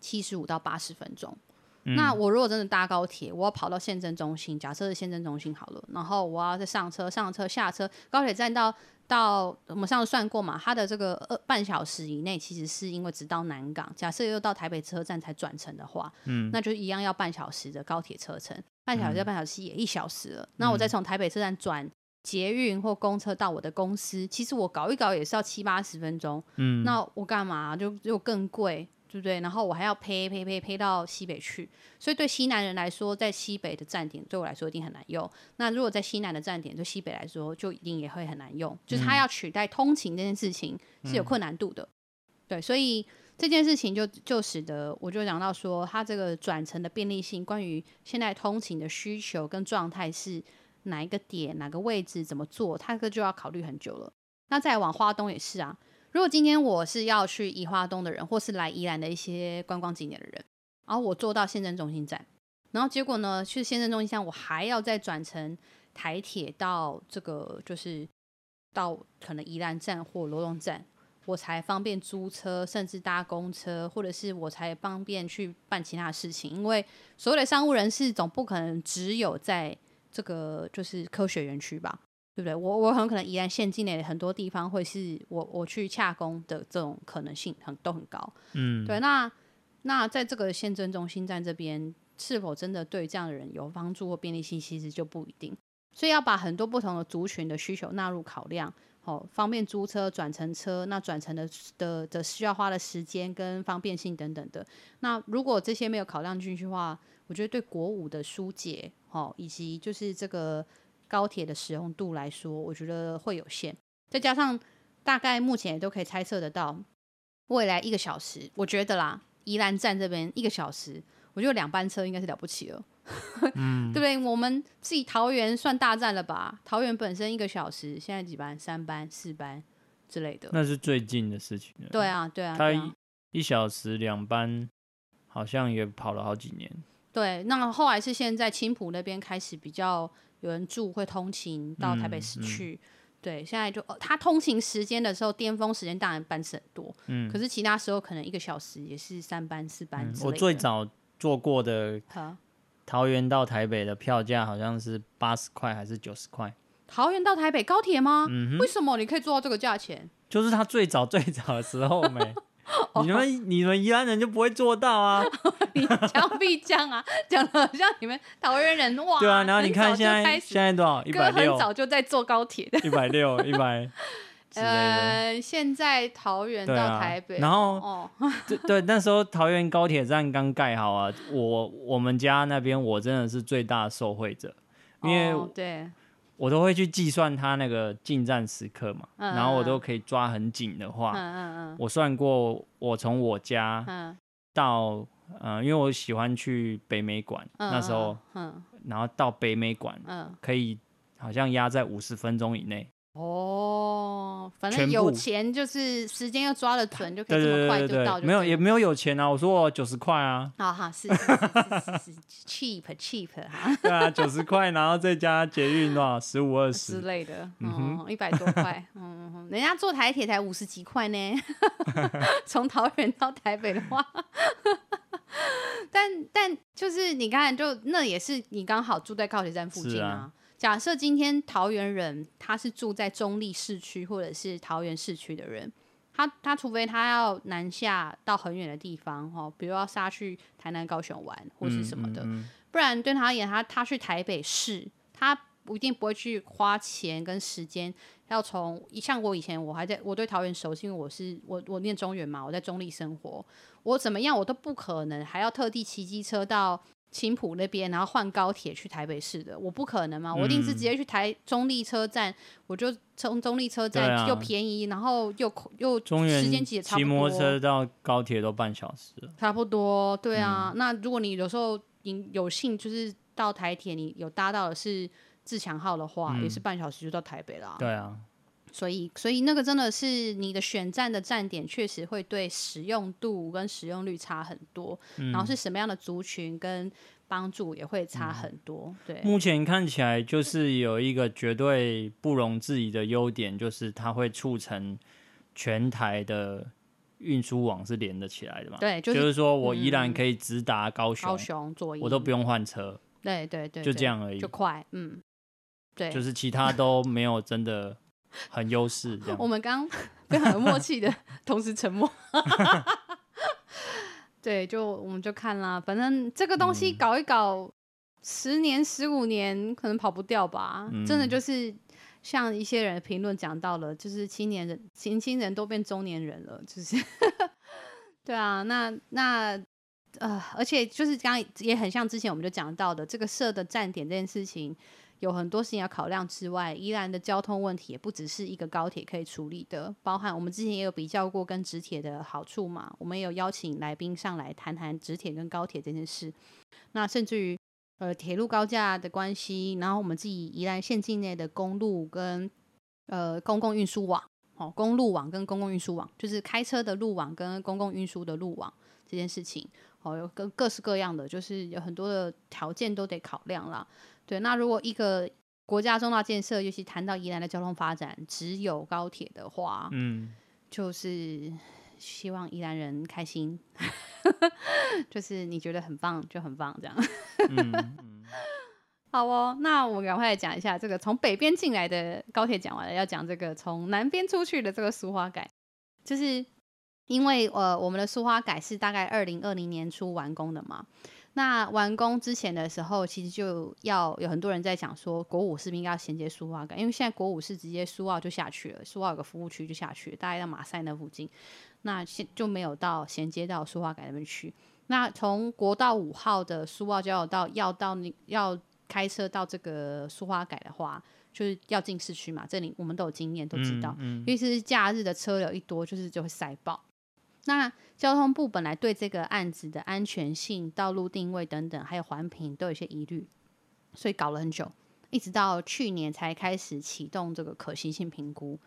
A: 七十五到八十分钟。嗯、那我如果真的搭高铁，我要跑到县政中心，假设是县政中心好了，然后我要再上车、上车、下车，高铁站到。到我们上次算过嘛，它的这个二半小时以内，其实是因为直到南港。假设又到台北车站才转乘的话，
B: 嗯，
A: 那就一样要半小时的高铁车程，半小时要半小时也一小时了。嗯、那我再从台北车站转捷运或公车到我的公司，其实我搞一搞也是要七八十分钟。
B: 嗯，
A: 那我干嘛就又更贵？对不对？然后我还要呸呸呸呸到西北去，所以对西南人来说，在西北的站点对我来说一定很难用。那如果在西南的站点对西北来说，就一定也会很难用。就是他要取代通勤这件事情是有困难度的。嗯、对，所以这件事情就就使得我就讲到说，它这个转乘的便利性，关于现在通勤的需求跟状态是哪一个点、哪个位置、怎么做，它这个就要考虑很久了。那再往花东也是啊。如果今天我是要去宜花东的人，或是来宜兰的一些观光景点的人，然后我坐到县政中心站，然后结果呢，去县政中心站，我还要再转乘台铁到这个，就是到可能宜兰站或罗东站，我才方便租车，甚至搭公车，或者是我才方便去办其他事情。因为所谓的商务人士总不可能只有在这个就是科学园区吧，对不对？我我很可能宜兰县境内很多地方会是我我去洽公的这种可能性很都很高。嗯，对。那那在这个县政中心站这边，是否真的对这样的人有帮助或便利性，其实就不一定。所以要把很多不同的族群的需求纳入考量。好，方便租车、转乘车，那转乘的的的需要花的时间跟方便性等等的。那如果这些没有考量进去的话，我觉得对国五的疏解，好，以及就是这个高铁的使用度来说，我觉得会有限。再加上大概目前也都可以猜测得到，未来一个小时，我觉得啦，宜兰站这边一个小时，我觉得两班车应该是了不起了。(laughs) 嗯，对不对？我们自己桃园算大站了吧？桃园本身一个小时，现在几班？三班、四班之类的。
B: 那是最近的事情了。
A: 对啊，对啊。
B: 他一小时两班，好像也跑了好几年。
A: 对，那后来是现在青浦那边开始比较有人住，会通勤到台北市去。嗯嗯、对，现在就他通勤时间的时候，巅峰时间当然班次很多。嗯。可是其他时候可能一个小时也是三班、四班、嗯。
B: 我最早坐过的。桃园到台北的票价好像是八十块还是九十块？
A: 桃园到台北高铁吗？嗯。为什么你可以做到这个价钱？
B: 就是他最早最早的时候没，(laughs) (laughs) 你们你们宜兰人就不会做到啊？(laughs)
A: 你讲必讲啊，讲的像你们桃园人哇。
B: 对啊，然后你看现在现在多少？一百六。
A: 很早就在坐高铁的。
B: 一百六，(laughs) 一百。
A: 呃，现在桃园到台北，
B: 啊、然后，哦、对对，那时候桃园高铁站刚盖好啊，我我们家那边我真的是最大的受惠者，因为、哦、对，我都会去计算它那个进站时刻嘛，嗯、然后我都可以抓很紧的话，嗯嗯嗯，我算过，我从我家到，嗯、呃，因为我喜欢去北美馆，嗯、那时候，嗯，然后到北美馆，嗯，可以好像压在五十分钟以内。
A: 哦，反正有钱就是时间要抓得准，就可以这么快就到。
B: 没有，也没有有钱啊。我说我九十块啊。
A: 好好是是是 cheap cheap 哈。
B: 对啊，九十块，然后再加捷运多少十五二十
A: 之类的，嗯，一百多块。嗯，人家坐台铁才五十几块呢。从桃园到台北的话，但但就是你看，就那也是你刚好住在高铁站附近啊。假设今天桃园人他是住在中立市区或者是桃园市区的人，他他除非他要南下到很远的地方哈，比如要杀去台南、高雄玩或是什么的，嗯嗯、不然对他而言，他他去台北市，他不一定不会去花钱跟时间，要从像我以前我还在我对桃园熟悉，因为我是我我念中原嘛，我在中立生活，我怎么样我都不可能还要特地骑机车到。青浦那边，然后换高铁去台北市的，我不可能嘛，我一定是直接去台中立车站，我就从中立车站又便宜，然后又又时间其实差不多。骑摩托车
B: 到高铁都半小时。
A: 差不多，对啊。那如果你有时候你有幸就是到台铁，你有搭到的是自强号的话，也是半小时就到台北了。
B: 对啊。
A: 所以，所以那个真的是你的选站的站点，确实会对使用度跟使用率差很多。嗯、然后是什么样的族群跟帮助也会差很多。嗯、对，
B: 目前看起来就是有一个绝对不容置疑的优点，就是它会促成全台的运输网是连得起来的嘛？
A: 对，
B: 就是、就是说我依然可以直达高雄，
A: 高雄坐
B: 我都不用换车。
A: 对对对，
B: 就这样而已，
A: 就快。嗯，对，
B: 就是其他都没有真的。很优势，
A: 我们刚刚非常有默契的同时沉默。(laughs) 对，就我们就看啦，反正这个东西搞一搞，十年、十五年可能跑不掉吧。嗯、真的就是像一些人评论讲到了，就是青年人、年轻人都变中年人了，就是 (laughs) 对啊。那那呃，而且就是刚刚也很像之前我们就讲到的，这个设的站点这件事情。有很多事情要考量之外，宜兰的交通问题也不只是一个高铁可以处理的，包含我们之前也有比较过跟直铁的好处嘛，我们也有邀请来宾上来谈谈直铁跟高铁这件事。那甚至于呃铁路高架的关系，然后我们自己宜兰县境内的公路跟呃公共运输网，哦，公路网跟公共运输网，就是开车的路网跟公共运输的路网这件事情，哦，有各各式各样的，就是有很多的条件都得考量啦。对，那如果一个国家重大建设，尤其谈到宜兰的交通发展，只有高铁的话，嗯，就是希望宜兰人开心，(laughs) 就是你觉得很棒就很棒，这样。嗯嗯、(laughs) 好哦，那我赶快来讲一下这个从北边进来的高铁讲完了，要讲这个从南边出去的这个苏花改，就是因为呃我们的苏花改是大概二零二零年初完工的嘛。那完工之前的时候，其实就要有很多人在讲说，国五是不是应该要衔接苏花改？因为现在国五是直接苏澳就下去了，苏澳有个服务区就下去了，大概到马赛那附近，那现就没有到衔接到苏花改那边去。那从国道五号的苏澳交流道要到你要开车到这个苏花改的话，就是要进市区嘛，这里我们都有经验，都知道，嗯嗯、尤其是假日的车流一多，就是就会塞爆。那交通部本来对这个案子的安全性、道路定位等等，还有环评都有些疑虑，所以搞了很久，一直到去年才开始启动这个可行性评估。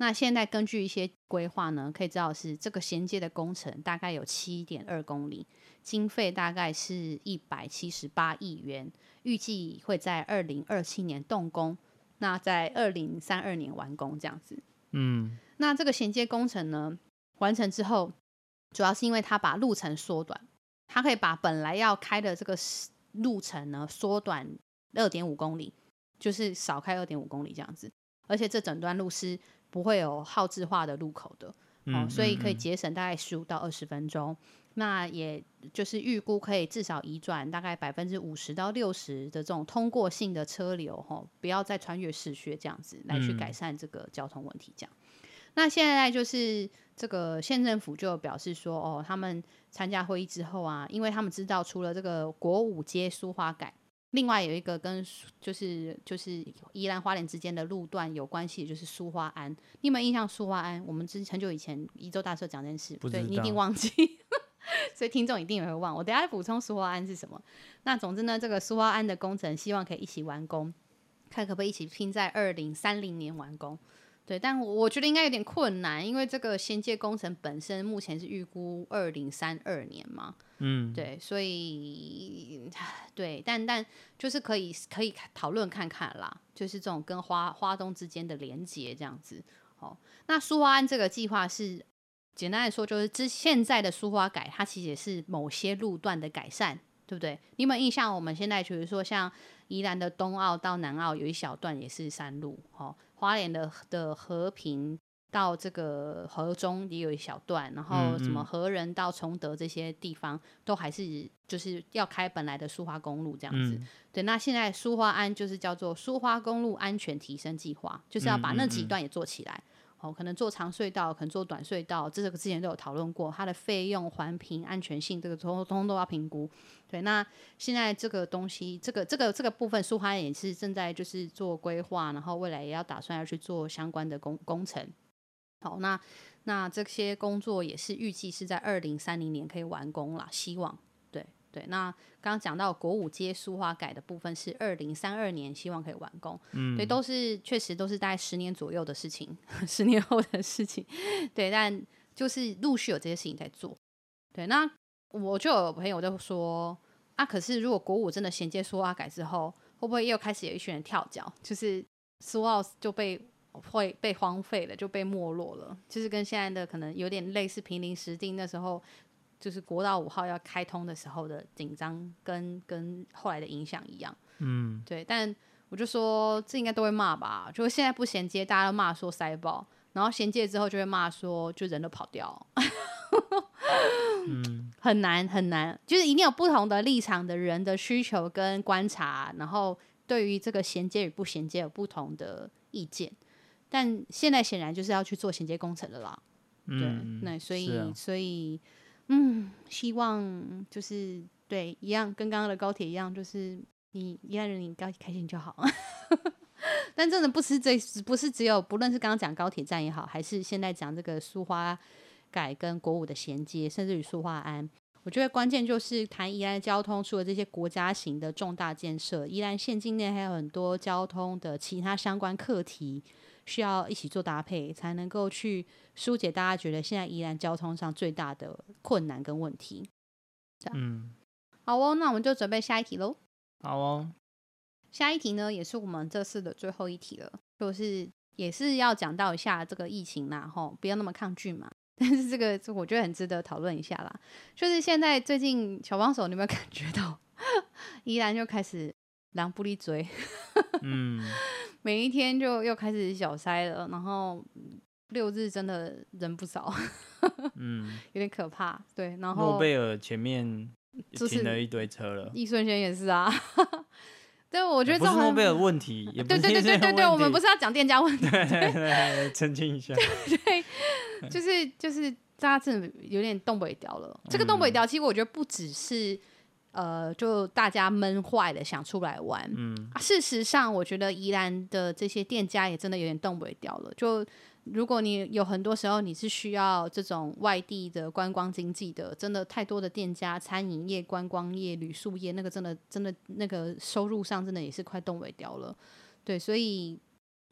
A: 那现在根据一些规划呢，可以知道是这个衔接的工程大概有七点二公里，经费大概是一百七十八亿元，预计会在二零二七年动工，那在二零三二年完工这样子。嗯，那这个衔接工程呢，完成之后，主要是因为它把路程缩短，它可以把本来要开的这个路程呢缩短二点五公里，就是少开二点五公里这样子。而且这整段路是不会有号志化的路口的，嗯、哦，所以可以节省大概十五到二十分钟。那也就是预估可以至少移转大概百分之五十到六十的这种通过性的车流，哦，不要再穿越市区这样子来去改善这个交通问题，这样。那现在就是这个县政府就表示说，哦，他们参加会议之后啊，因为他们知道除了这个国五街苏花改，另外有一个跟就是就是宜兰花莲之间的路段有关系，就是苏花安。你有没有印象？苏花安，我们之很久以前宜州大社讲这件事，对，你一定忘记，(laughs) 所以听众一定也会忘。我等下来补充苏花安是什么。那总之呢，这个苏花安的工程希望可以一起完工，看可不可以一起拼在二零三零年完工。对，但我觉得应该有点困难，因为这个仙界工程本身目前是预估二零三二年嘛，嗯，对，所以 (sighs) 对，但但就是可以可以讨论看看啦，就是这种跟花花东之间的连接这样子。哦，那苏花安这个计划是简单来说，就是之现在的苏花改，它其实也是某些路段的改善，对不对？你有没有印象？我们现在比如说像宜兰的东澳到南澳有一小段也是山路，哦。花莲的的和平到这个河中也有一小段，然后什么和仁到崇德这些地方、都还是就是要开本来的苏花公路这样子。嗯、对，那现在苏花安就是叫做苏花公路安全提升计划，就是要把那几段也做起来。嗯嗯嗯哦，可能做长隧道，可能做短隧道，这个之前都有讨论过，它的费用、环评、安全性，这个通通都要评估。对，那现在这个东西，这个这个这个部分，苏花也是正在就是做规划，然后未来也要打算要去做相关的工工程。好，那那这些工作也是预计是在二零三零年可以完工啦，希望。对，那刚刚讲到国五街苏花改的部分是二零三二年，希望可以完工。嗯，对，都是确实都是大概十年左右的事情，(laughs) 十年后的事情。对，但就是陆续有这些事情在做。对，那我就有朋友就说啊，可是如果国五真的衔接苏花改之后，会不会又开始有一群人跳脚？就是苏澳就被会被荒废了，就被没落了，就是跟现在的可能有点类似平林石碇那时候。就是国道五号要开通的时候的紧张，跟跟后来的影响一样。嗯，对。但我就说，这应该都会骂吧？就现在不衔接，大家都骂说塞爆，然后衔接之后就会骂说，就人都跑掉。嗯，(laughs) 很难很难，就是一定有不同的立场的人的需求跟观察，然后对于这个衔接与不衔接有不同的意见。但现在显然就是要去做衔接工程的啦。嗯，对，那所以、啊、所以。嗯，希望就是对一样，跟刚刚的高铁一样，就是你一样人你高开心就好。(laughs) 但真的不是这不是只有，不论是刚刚讲高铁站也好，还是现在讲这个苏花改跟国五的衔接，甚至于苏花安，我觉得关键就是谈宜兰交通，除了这些国家型的重大建设，宜兰县境内还有很多交通的其他相关课题。需要一起做搭配，才能够去疏解大家觉得现在宜兰交通上最大的困难跟问题。嗯，好哦，那我们就准备下一题喽。好哦，下一题呢，也是我们这次的最后一题了，就是也是要讲到一下这个疫情啦，吼，不要那么抗拒嘛。(laughs) 但是这个我觉得很值得讨论一下啦。就是现在最近小帮手，你有没有感觉到，(laughs) 宜兰就开始人不离嘴，
B: 嗯，(laughs)
A: 每一天就又开始小塞了，然后六日真的人不少，
B: 嗯，(laughs)
A: 有点可怕。对，然后
B: 诺贝尔前面停了一堆车了，
A: 易顺轩也是啊。对，我觉得这
B: 不是诺贝尔问题，也不是
A: 对对对对对，我们不是要讲店家问题，(laughs)
B: 对对对，澄清一下，
A: 对，就是就是大家真的有点东北调了。这个东北调其实我觉得不只是呃，就大家闷坏了想出来玩，嗯，事实上我觉得宜兰的这些店家也真的有点动尾掉了，就。如果你有很多时候你是需要这种外地的观光经济的，真的太多的店家、餐饮业、观光业、旅宿业，那个真的真的那个收入上真的也是快冻尾掉了。对，所以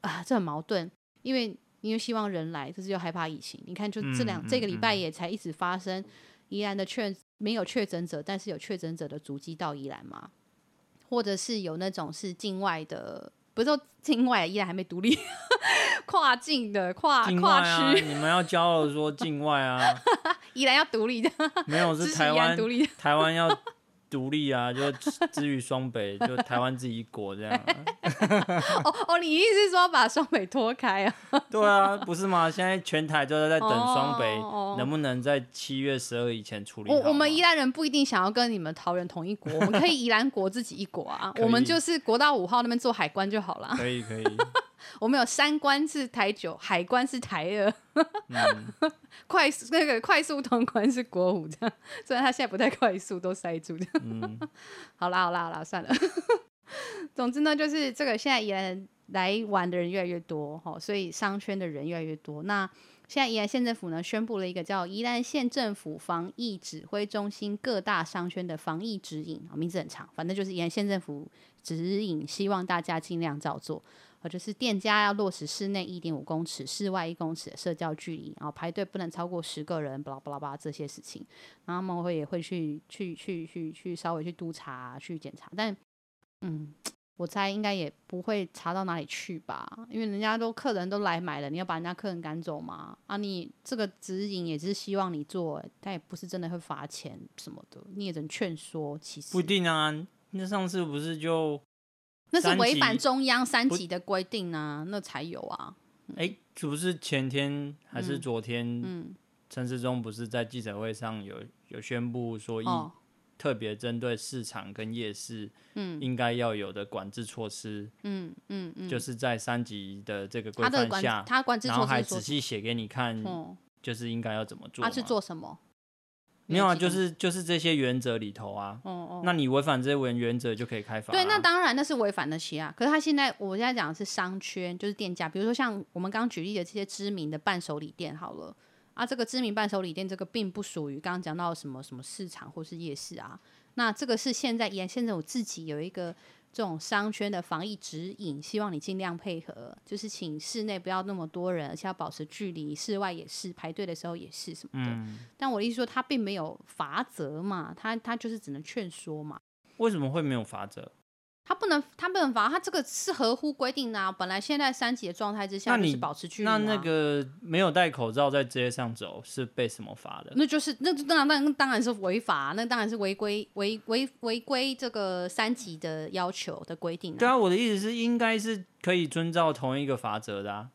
A: 啊，这很矛盾，因为因为希望人来，可是又害怕疫情。你看，就这两、嗯、这个礼拜也才一直发生宜兰的确没有确诊者，但是有确诊者的足迹到宜兰吗，或者是有那种是境外的。不是说境外依然还没独立，(laughs) 跨境的跨跨区，
B: 你们要骄傲说境外啊，(laughs)
A: 依然要独立的，
B: 没有是台湾独立，台湾要。独立啊，(laughs) 就至于双北，(laughs) 就台湾自己一国这样、啊。
A: 哦哦，你意思是说把双北脱开啊？(laughs)
B: 对啊，不是吗？现在全台都在等双北能不能在七月十二以前处理。
A: 我我们宜兰人不一定想要跟你们桃园同一国，我们可以宜兰国自己一国啊，我们就是国道五号那边做海关就好了。
B: 可以可以。
A: 我们有三关是台九，海关是台二，嗯、(laughs) 快速那个快速通关是国五，这样。虽然他现在不太快速，都塞住这样。(laughs) 嗯、好啦好啦好啦，算了。(laughs) 总之呢，就是这个现在宜兰来玩的人越来越多哈，所以商圈的人越来越多。那现在宜兰县政府呢，宣布了一个叫宜兰县政府防疫指挥中心各大商圈的防疫指引，名字很长，反正就是宜兰县政府指引，希望大家尽量照做。呃就是店家要落实室内一点五公尺、室外一公尺的社交距离，然后排队不能超过十个人，巴拉巴拉巴拉这些事情，然后他们会也会去去去去去稍微去督查、去检查，但嗯，我猜应该也不会查到哪里去吧，因为人家都客人都来买了，你要把人家客人赶走吗？啊，你这个指引也是希望你做，但也不是真的会罚钱什么的，你也能劝说。其实不
B: 一定啊，那上次不是就。
A: 那是违反中央三级的规定啊，那才有啊。
B: 哎、不是前天还是昨天？嗯，陈世忠不是在记者会上有有宣布说，一特别针对市场跟夜市，嗯，应该要有的管制措施，嗯嗯嗯，就是在三级的这个规范下，
A: 他管制措施，
B: 然后还仔细写给你看，就是应该要怎么做。
A: 他是做什么？
B: 没有啊，就是就是这些原则里头啊，哦哦，那你违反这些原原则就可以开罚啊。
A: 对，那当然那是违反的些啊。可是他现在，我现在讲的是商圈，就是店家，比如说像我们刚刚举例的这些知名的伴手礼店，好了啊，这个知名伴手礼店这个并不属于刚刚讲到什么什么市场或是夜市啊，那这个是现在也现在我自己有一个。这种商圈的防疫指引，希望你尽量配合，就是请室内不要那么多人，而且要保持距离，室外也是排队的时候也是什么的。嗯、但我的意思说，他并没有罚则嘛，他他就是只能劝说嘛。
B: 为什么会没有罚则？
A: 他不能，他不能罚，他这个是合乎规定的啊。本来现在三级的状态之下，就是保持距离。
B: 那那个没有戴口罩在街上走是被什么罚的？
A: 那就是那当然那当然是违法，那当然是违规违违违规这个三级的要求的规定啊。
B: 对啊，我的意思是应该是可以遵照同一个法则的啊，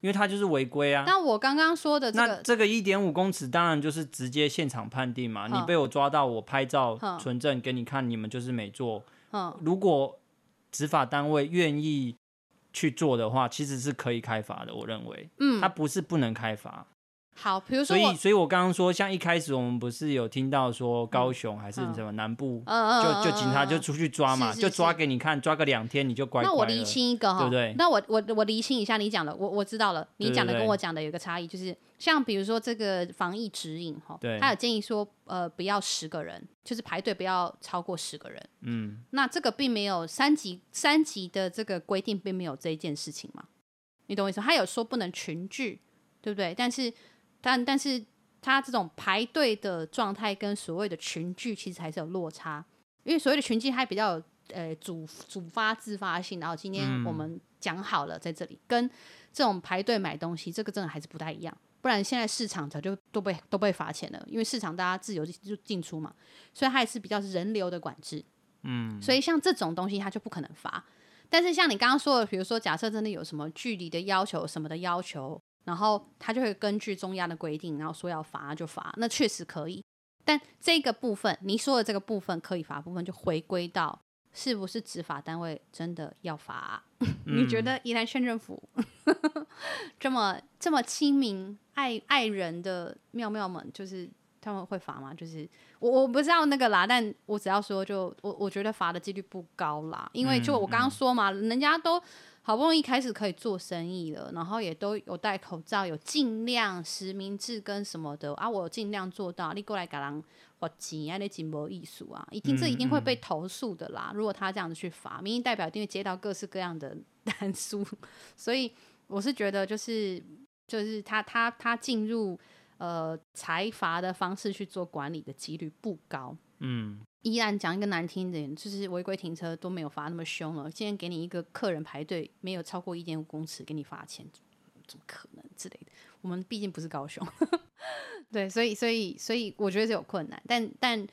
B: 因为他就是违规啊。
A: 那我刚刚说的这个，
B: 那这个一点五公尺当然就是直接现场判定嘛。你被我抓到，我拍照存证给你看，你们就是没做。如果执法单位愿意去做的话，其实是可以开罚的。我认为，嗯，它不是不能开罚。
A: 好，比如说，
B: 所以，所以我刚刚说，像一开始我们不是有听到说高雄还是什么南部，就就警察就出去抓嘛，就抓给你看，抓个两天你就乖乖。
A: 那我厘清一个哈，
B: 对不对？
A: 那我我我厘清一下你讲的，我我知道了，你讲的跟我讲的有个差异，就是像比如说这个防疫指引哈，对，他有建议说，呃，不要十个人，就是排队不要超过十个人。嗯，那这个并没有三级三级的这个规定，并没有这一件事情嘛？你懂我意思？他有说不能群聚，对不对？但是。但但是他这种排队的状态跟所谓的群聚其实还是有落差，因为所谓的群聚还比较有呃主主发自发性，然后今天我们讲好了在这里，嗯、跟这种排队买东西，这个真的还是不太一样。不然现在市场早就都被都被罚钱了，因为市场大家自由就进出嘛，所以它也是比较人流的管制。嗯，所以像这种东西它就不可能罚。但是像你刚刚说的，比如说假设真的有什么距离的要求什么的要求，然后他就会根据中央的规定，然后说要罚就罚，那确实可以。但这个部分，你说的这个部分可以罚部分，就回归到是不是执法单位真的要罚、(laughs) 啊？嗯、你觉得宜兰县政府 (laughs) 这么这么亲民、爱爱人的妙妙们，就是他们会罚吗？就是我我不知道那个啦，但我只要说就，就我我觉得罚的几率不高啦，因为就我刚刚说嘛，嗯嗯、人家都。好不容易开始可以做生意了，然后也都有戴口罩，有尽量实名制跟什么的啊，我尽量做到。你过来给人罚钱啊，你真没艺术啊，一定这一定会被投诉的啦。嗯嗯、如果他这样子去罚，民意代表一定会接到各式各样的 (laughs) 单书，所以我是觉得就是就是他他他进入呃财阀的方式去做管理的几率不高，嗯。依然讲一个难听点，就是违规停车都没有罚那么凶了。今天给你一个客人排队没有超过一点五公尺，给你罚钱，怎么可能之类的？我们毕竟不是高雄，(laughs) 对，所以所以所以我觉得是有困难。但但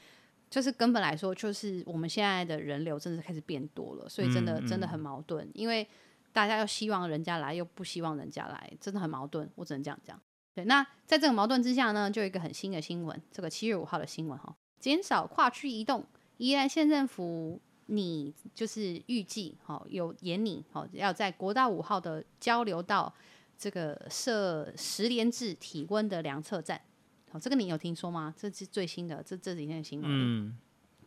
A: 就是根本来说，就是我们现在的人流真的开始变多了，所以真的真的很矛盾。因为大家又希望人家来，又不希望人家来，真的很矛盾。我只能这样讲。对，那在这个矛盾之下呢，就有一个很新的新闻，这个七月五号的新闻哈。减少跨区移动，宜兰县政府你就是预计，好有研拟，好要在国道五号的交流道这个设十连制体温的量测站，好，这个你有听说吗？这是最新的，这这几天的新闻。嗯，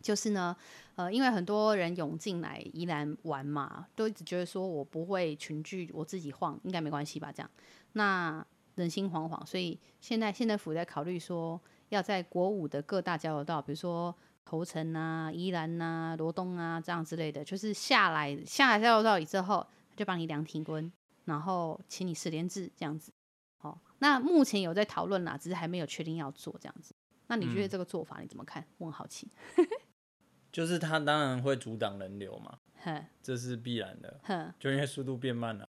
A: 就是呢，呃，因为很多人涌进来宜兰玩嘛，都一直觉得说我不会群聚，我自己晃应该没关系吧？这样，那人心惶惶，所以现在县政府在考虑说。要在国五的各大交流道，比如说头城啊、宜兰啊、罗东啊这样之类的，就是下来下来交流道之后，就帮你量体温，然后请你十连制这样子。哦，那目前有在讨论啦，只是还没有确定要做这样子。那你觉得这个做法你怎么看？嗯、我很好奇。(laughs)
B: 就是它当然会阻挡人流嘛，这是必然的，就因为速度变慢了，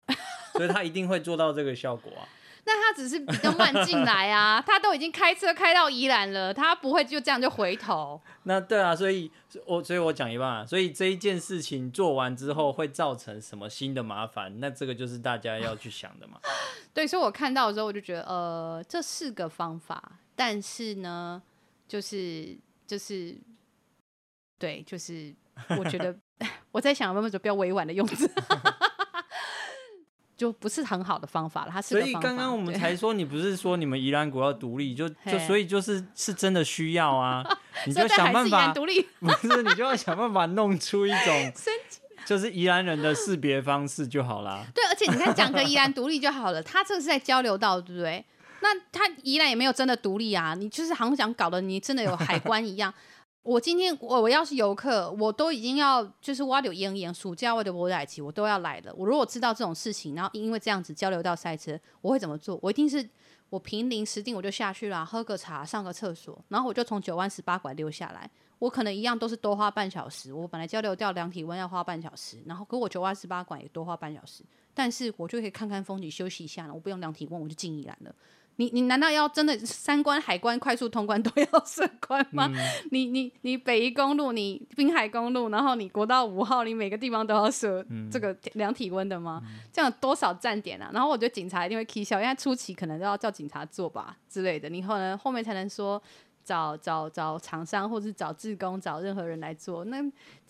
B: 所以它一定会做到这个效果啊。
A: 那他只是比较慢进来啊，他都已经开车开到宜兰了，他不会就这样就回头。
B: 那对啊，所以我所以我讲一半啊，所以这一件事情做完之后会造成什么新的麻烦？那这个就是大家要去想的嘛。(laughs)
A: 对，所以我看到的时候我就觉得，呃，这是个方法，但是呢，就是就是对，就是我觉得 (laughs) 我在想，有没有比较委婉的用词？(laughs) 就不是很好的方法了，它是。所以
B: 刚刚我们才说，你不是说你们宜兰国要独立，就 (laughs) 就所以就是是真的需要啊，(laughs) 你就想办法独立，(laughs) 不是你就要想办法弄出一种，就是宜兰人的识别方式就好啦。
A: 对，而且你看讲个宜兰独立就好了，他这个是在交流道，对不对？那他宜兰也没有真的独立啊，你就是好像想搞得你真的有海关一样。我今天我我要是游客，我都已经要就是我有延延暑假我的我来期我都要来了。我如果知道这种事情，然后因为这样子交流到塞车，我会怎么做？我一定是我平临时定我就下去了，喝个茶，上个厕所，然后我就从九弯十八拐溜下来。我可能一样都是多花半小时。我本来交流掉量体温要花半小时，然后跟我九弯十八拐也多花半小时，但是我就可以看看风景休息一下了。我不用量体温，我就进宜兰了。你你难道要真的三关海关快速通关都要 (laughs) 设关吗？嗯、你你你北宜公路，你滨海公路，然后你国道五号，你每个地方都要设这个量体温的吗？嗯、这样多少站点啊？然后我觉得警察一定会起笑，因为初期可能都要叫警察做吧之类的，你后呢后面才能说找找找厂商或是找志工找任何人来做。那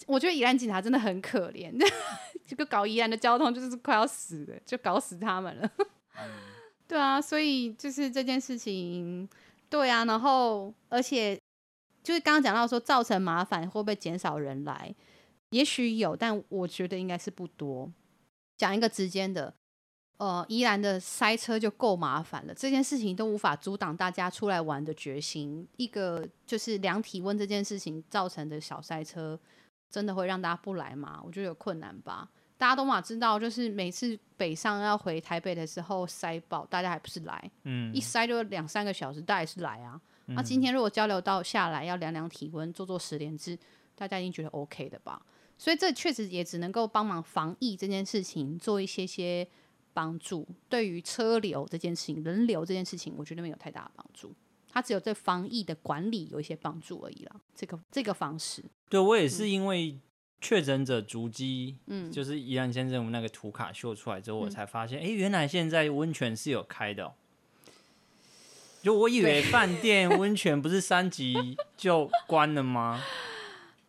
A: 我觉得宜兰警察真的很可怜，(laughs) 这个搞宜兰的交通就是快要死了，就搞死他们了。(laughs) 对啊，所以就是这件事情，对啊，然后而且就是刚刚讲到说造成麻烦会不会减少人来？也许有，但我觉得应该是不多。讲一个直接的，呃，宜兰的塞车就够麻烦了，这件事情都无法阻挡大家出来玩的决心。一个就是量体温这件事情造成的小塞车，真的会让大家不来吗？我觉得有困难吧。大家都嘛知道，就是每次北上要回台北的时候塞爆，大家还不是来？嗯，一塞就两三个小时，大家也是来啊。那、嗯啊、今天如果交流到下来要量量体温，做做十连制，大家已经觉得 OK 的吧？所以这确实也只能够帮忙防疫这件事情做一些些帮助。对于车流这件事情、人流这件事情，我觉得没有太大的帮助。它只有对防疫的管理有一些帮助而已啦。这个这个方式，
B: 对我也是因为确诊者足迹，嗯，就是宜兰县政府那个图卡秀出来之后，我才发现，哎、嗯，原来现在温泉是有开的、喔。就我以为饭店温泉不是三级就关了吗？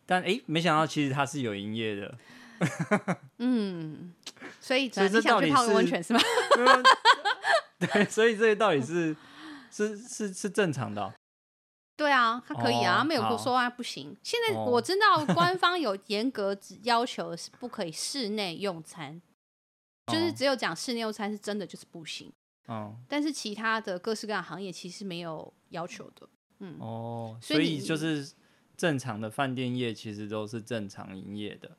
B: 但哎、欸，没想到其实它是有营业的。
A: 嗯，所以所以这到底是温泉是吗？(laughs)
B: 对，所以这些到底是是是是正常的、喔。
A: 对啊，他可以啊，哦、没有说啊不行。现在我知道官方有严格要求是不可以室内用餐，哦、就是只有讲室内用餐是真的就是不行。哦，但是其他的各式各样行业其实没有要求的，嗯，
B: 哦，所以就是正常的饭店业其实都是正常营业的，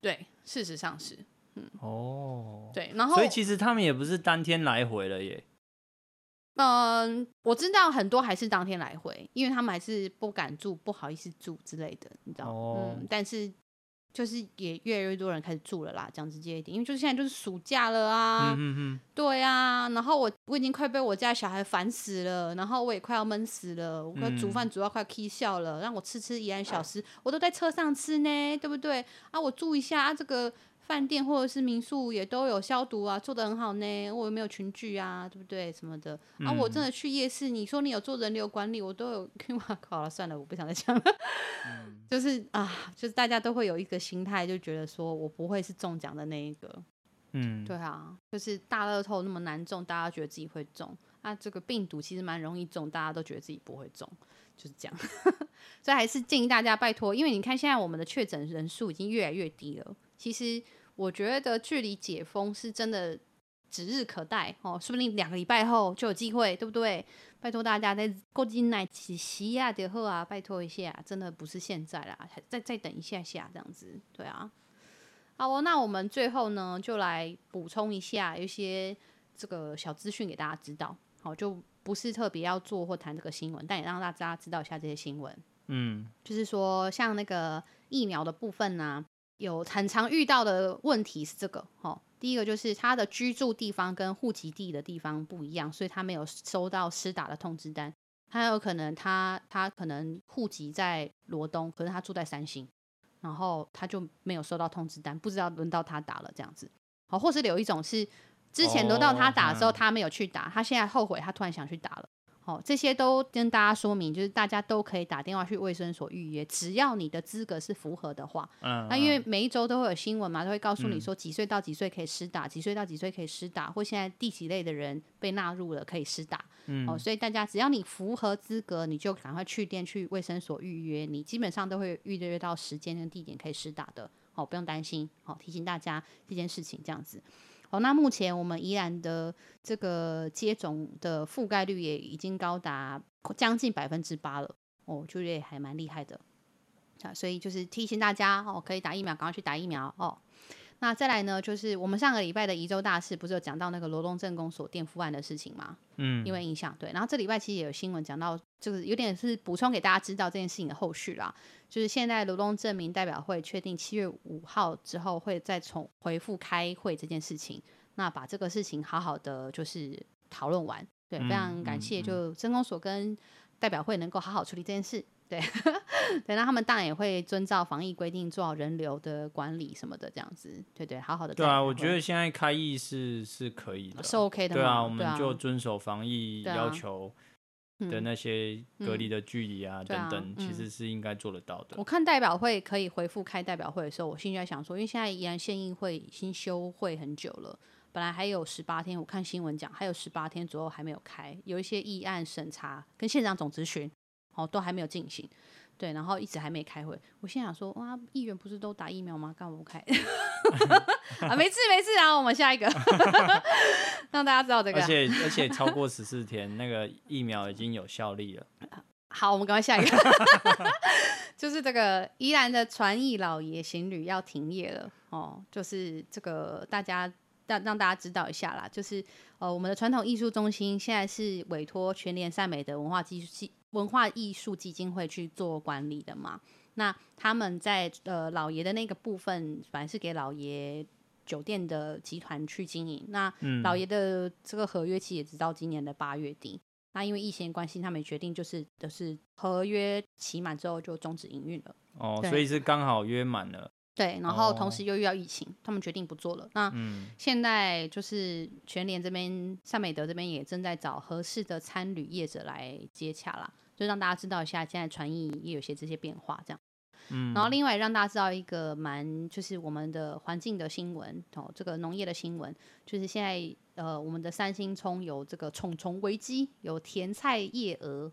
A: 对，事实上是，嗯，
B: 哦，
A: 对，然后
B: 所以其实他们也不是当天来回了耶，
A: 嗯，我知道很多还是当天来回，因为他们还是不敢住，不好意思住之类的，你知道，哦、嗯，但是。就是也越来越多人开始住了啦，讲直接一点，因为就是现在就是暑假了啊，嗯、哼哼对啊，然后我我已经快被我家小孩烦死了，然后我也快要闷死了，我快煮饭煮到快气笑了，让我吃吃一两小时，我都在车上吃呢，对不对？啊，我住一下啊，这个。饭店或者是民宿也都有消毒啊，做的很好呢。我有没有群聚啊？对不对？什么的、嗯、啊？我真的去夜市，你说你有做人流管理，我都有。(laughs) 好了，算了，我不想再讲了。嗯、(laughs) 就是啊，就是大家都会有一个心态，就觉得说我不会是中奖的那一个。嗯，对啊，就是大乐透那么难中，大家觉得自己会中。啊，这个病毒其实蛮容易中，大家都觉得自己不会中，就是这样。(laughs) 所以还是建议大家拜托，因为你看现在我们的确诊人数已经越来越低了，其实。我觉得距离解封是真的指日可待哦，说不定两个礼拜后就有机会，对不对？拜托大家再过进来起洗呀的后啊，拜托一下，真的不是现在啦，再再等一下下这样子，对啊。好哦，那我们最后呢，就来补充一下一些这个小资讯给大家知道，好，就不是特别要做或谈这个新闻，但也让大家知道一下这些新闻。嗯，就是说像那个疫苗的部分呢、啊。有很常遇到的问题是这个，哦，第一个就是他的居住地方跟户籍地的地方不一样，所以他没有收到施打的通知单。他有可能他他可能户籍在罗东，可是他住在三星，然后他就没有收到通知单，不知道轮到他打了这样子。好，或是有一种是之前轮到他打的时候他没有去打，他现在后悔，他突然想去打了。哦，这些都跟大家说明，就是大家都可以打电话去卫生所预约，只要你的资格是符合的话。嗯。那因为每一周都会有新闻嘛，都会告诉你说几岁到几岁可以施打，几岁到几岁可以施打，或现在第几类的人被纳入了可以施打。嗯。哦，所以大家只要你符合资格，你就赶快去店去卫生所预约，你基本上都会预约到时间跟地点可以施打的。哦，不用担心。好，提醒大家这件事情这样子。好，那目前我们宜兰的这个接种的覆盖率也已经高达将近百分之八了，哦，就也还蛮厉害的。啊，所以就是提醒大家哦，可以打疫苗，赶快去打疫苗哦。那再来呢，就是我们上个礼拜的宜州大事，不是有讲到那个罗东镇公所垫付案的事情吗？嗯，因为影响对。然后这礼拜其实也有新闻讲到，就是有点是补充给大家知道这件事情的后续啦。就是现在罗东镇民代表会确定七月五号之后会再重回复开会这件事情，那把这个事情好好的就是讨论完。对，非常感谢，就镇公所跟代表会能够好好处理这件事。对，(laughs) 对，那他们当然也会遵照防疫规定做好人流的管理什么的，这样子，对对，好好的。
B: 对啊，我觉得现在开议是是可以的，
A: 是 OK 的。
B: 对啊，我们就遵守防疫要求的那些隔离的距离啊等等，其实是应该做得到的。
A: 我看代表会可以回复开代表会的时候，我心里在想说，因为现在宜兰县议会已经休会很久了，本来还有十八天，我看新闻讲还有十八天左右还没有开，有一些议案审查跟县长总咨询。哦，都还没有进行，对，然后一直还没开会。我心想说，哇，议员不是都打疫苗吗？干嘛不开？(laughs) 啊，没事没事啊，我们下一个，(laughs) 让大家知道这个。(laughs)
B: 而且而且超过十四天，那个疫苗已经有效力了。
A: 好，我们赶快下一个，就是这个宜兰的传艺老爷行旅要停业了哦，就是这个大家让让大家知道一下啦，就是呃，我们的传统艺术中心现在是委托全联善美的文化技术系。文化艺术基金会去做管理的嘛？那他们在呃老爷的那个部分，反正是给老爷酒店的集团去经营。那老爷的这个合约期也直到今年的八月底。那因为疫情关系，他们决定就是就是合约期满之后就终止营运了。
B: 哦，所以是刚好约满了。
A: 对，然后同时又遇到疫情，哦、他们决定不做了。那现在就是全联这边、善美德这边也正在找合适的参旅业者来接洽啦，就让大家知道一下现在传艺也有些这些变化这样。嗯，然后另外让大家知道一个蛮就是我们的环境的新闻哦，这个农业的新闻，就是现在呃我们的三星葱有这个虫虫危机，有甜菜叶蛾，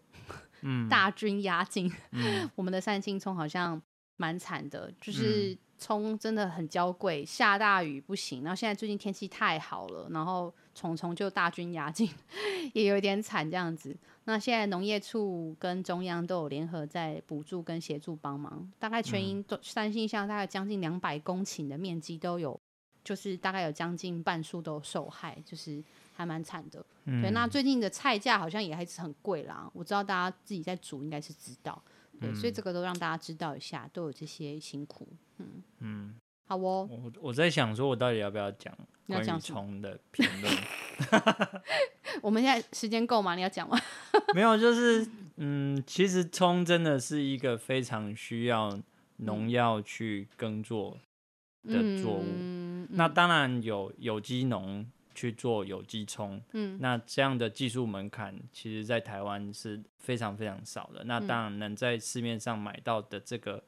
A: 嗯，大军压境，嗯、(laughs) 我们的三星葱好像蛮惨的，就是。嗯葱真的很娇贵，下大雨不行。然后现在最近天气太好了，然后虫虫就大军压境，(laughs) 也有一点惨这样子。那现在农业处跟中央都有联合在补助跟协助帮忙，大概全营都三星乡大概将近两百公顷的面积都有，就是大概有将近半数都受害，就是还蛮惨的。嗯、对，那最近的菜价好像也还是很贵啦。我知道大家自己在煮应该是知道。对，所以这个都让大家知道一下，都有这些辛苦。嗯嗯，好哦。
B: 我我在想说，我到底要不要讲关于葱的评论？(laughs)
A: 我们现在时间够吗？你要讲吗？(laughs)
B: 没有，就是嗯，其实葱真的是一个非常需要农药去耕作的作物。嗯嗯、那当然有有机农。去做有机葱，嗯，那这样的技术门槛，其实在台湾是非常非常少的。那当然能在市面上买到的这个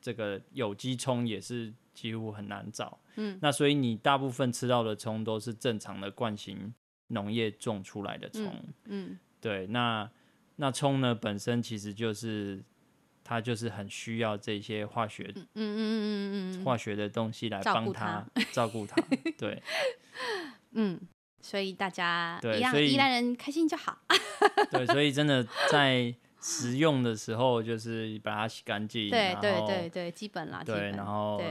B: 这个有机葱也是几乎很难找，嗯，那所以你大部分吃到的葱都是正常的惯行农业种出来的葱，嗯，对，那那葱呢本身其实就是它就是很需要这些化学，嗯嗯嗯嗯嗯，化学的东西来帮它。照顾它，对。(laughs)
A: 嗯，所以大家一样，宜兰人开心就好。(laughs)
B: 对，所以真的在食用的时候，就是把它洗干净。
A: 对对对对，基本啦。
B: 对，然后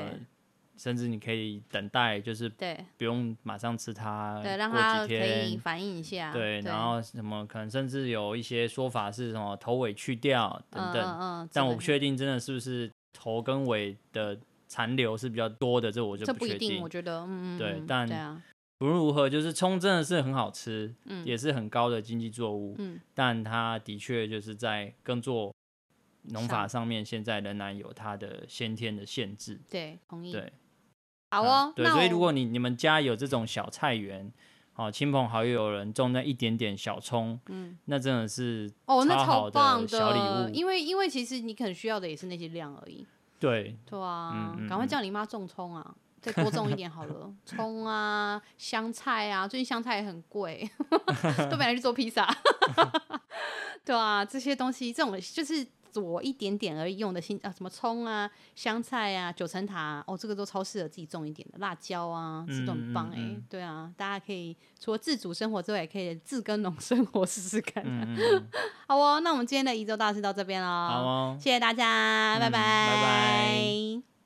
B: 甚至你可以等待，就是对，不用马上吃它，
A: 对，让它可以反应一下。
B: 对，然后什么可能甚至有一些说法是什么头尾去掉等等，但我不确定真的是不是头跟尾的残留是比较多的，这我就不确定。
A: 我觉得，嗯嗯，
B: 对，但。无论如何，就是葱真的是很好吃，嗯、也是很高的经济作物，嗯、但它的确就是在耕作农法上面，现在仍然有它的先天的限制。
A: 对，同意。
B: 对，
A: 好哦。
B: 嗯、对，所以如果你你们家有这种小菜园，哦，亲朋好友有人种那一点点小葱，嗯，那真的是
A: 哦，那
B: 超棒的小礼物。
A: 哦、因为因为其实你可能需要的也是那些量而已。
B: 对。
A: 对啊，赶、嗯嗯、快叫你妈种葱啊！再多种一点好了，葱啊，香菜啊，最近香菜也很贵，(laughs) 都没来去做披萨。(laughs) 对啊，这些东西，这种就是左一点点而已用的，新啊，什么葱啊，香菜啊，九层塔、啊，哦，这个都超适合自己种一点的，辣椒啊，这都很棒哎、欸。嗯嗯嗯对啊，大家可以除了自主生活之外，也可以自耕农生活试试看。(laughs) 好哦，那我们今天的宜周大事到这边喽。好哦，谢谢大家，嗯、拜拜，拜拜。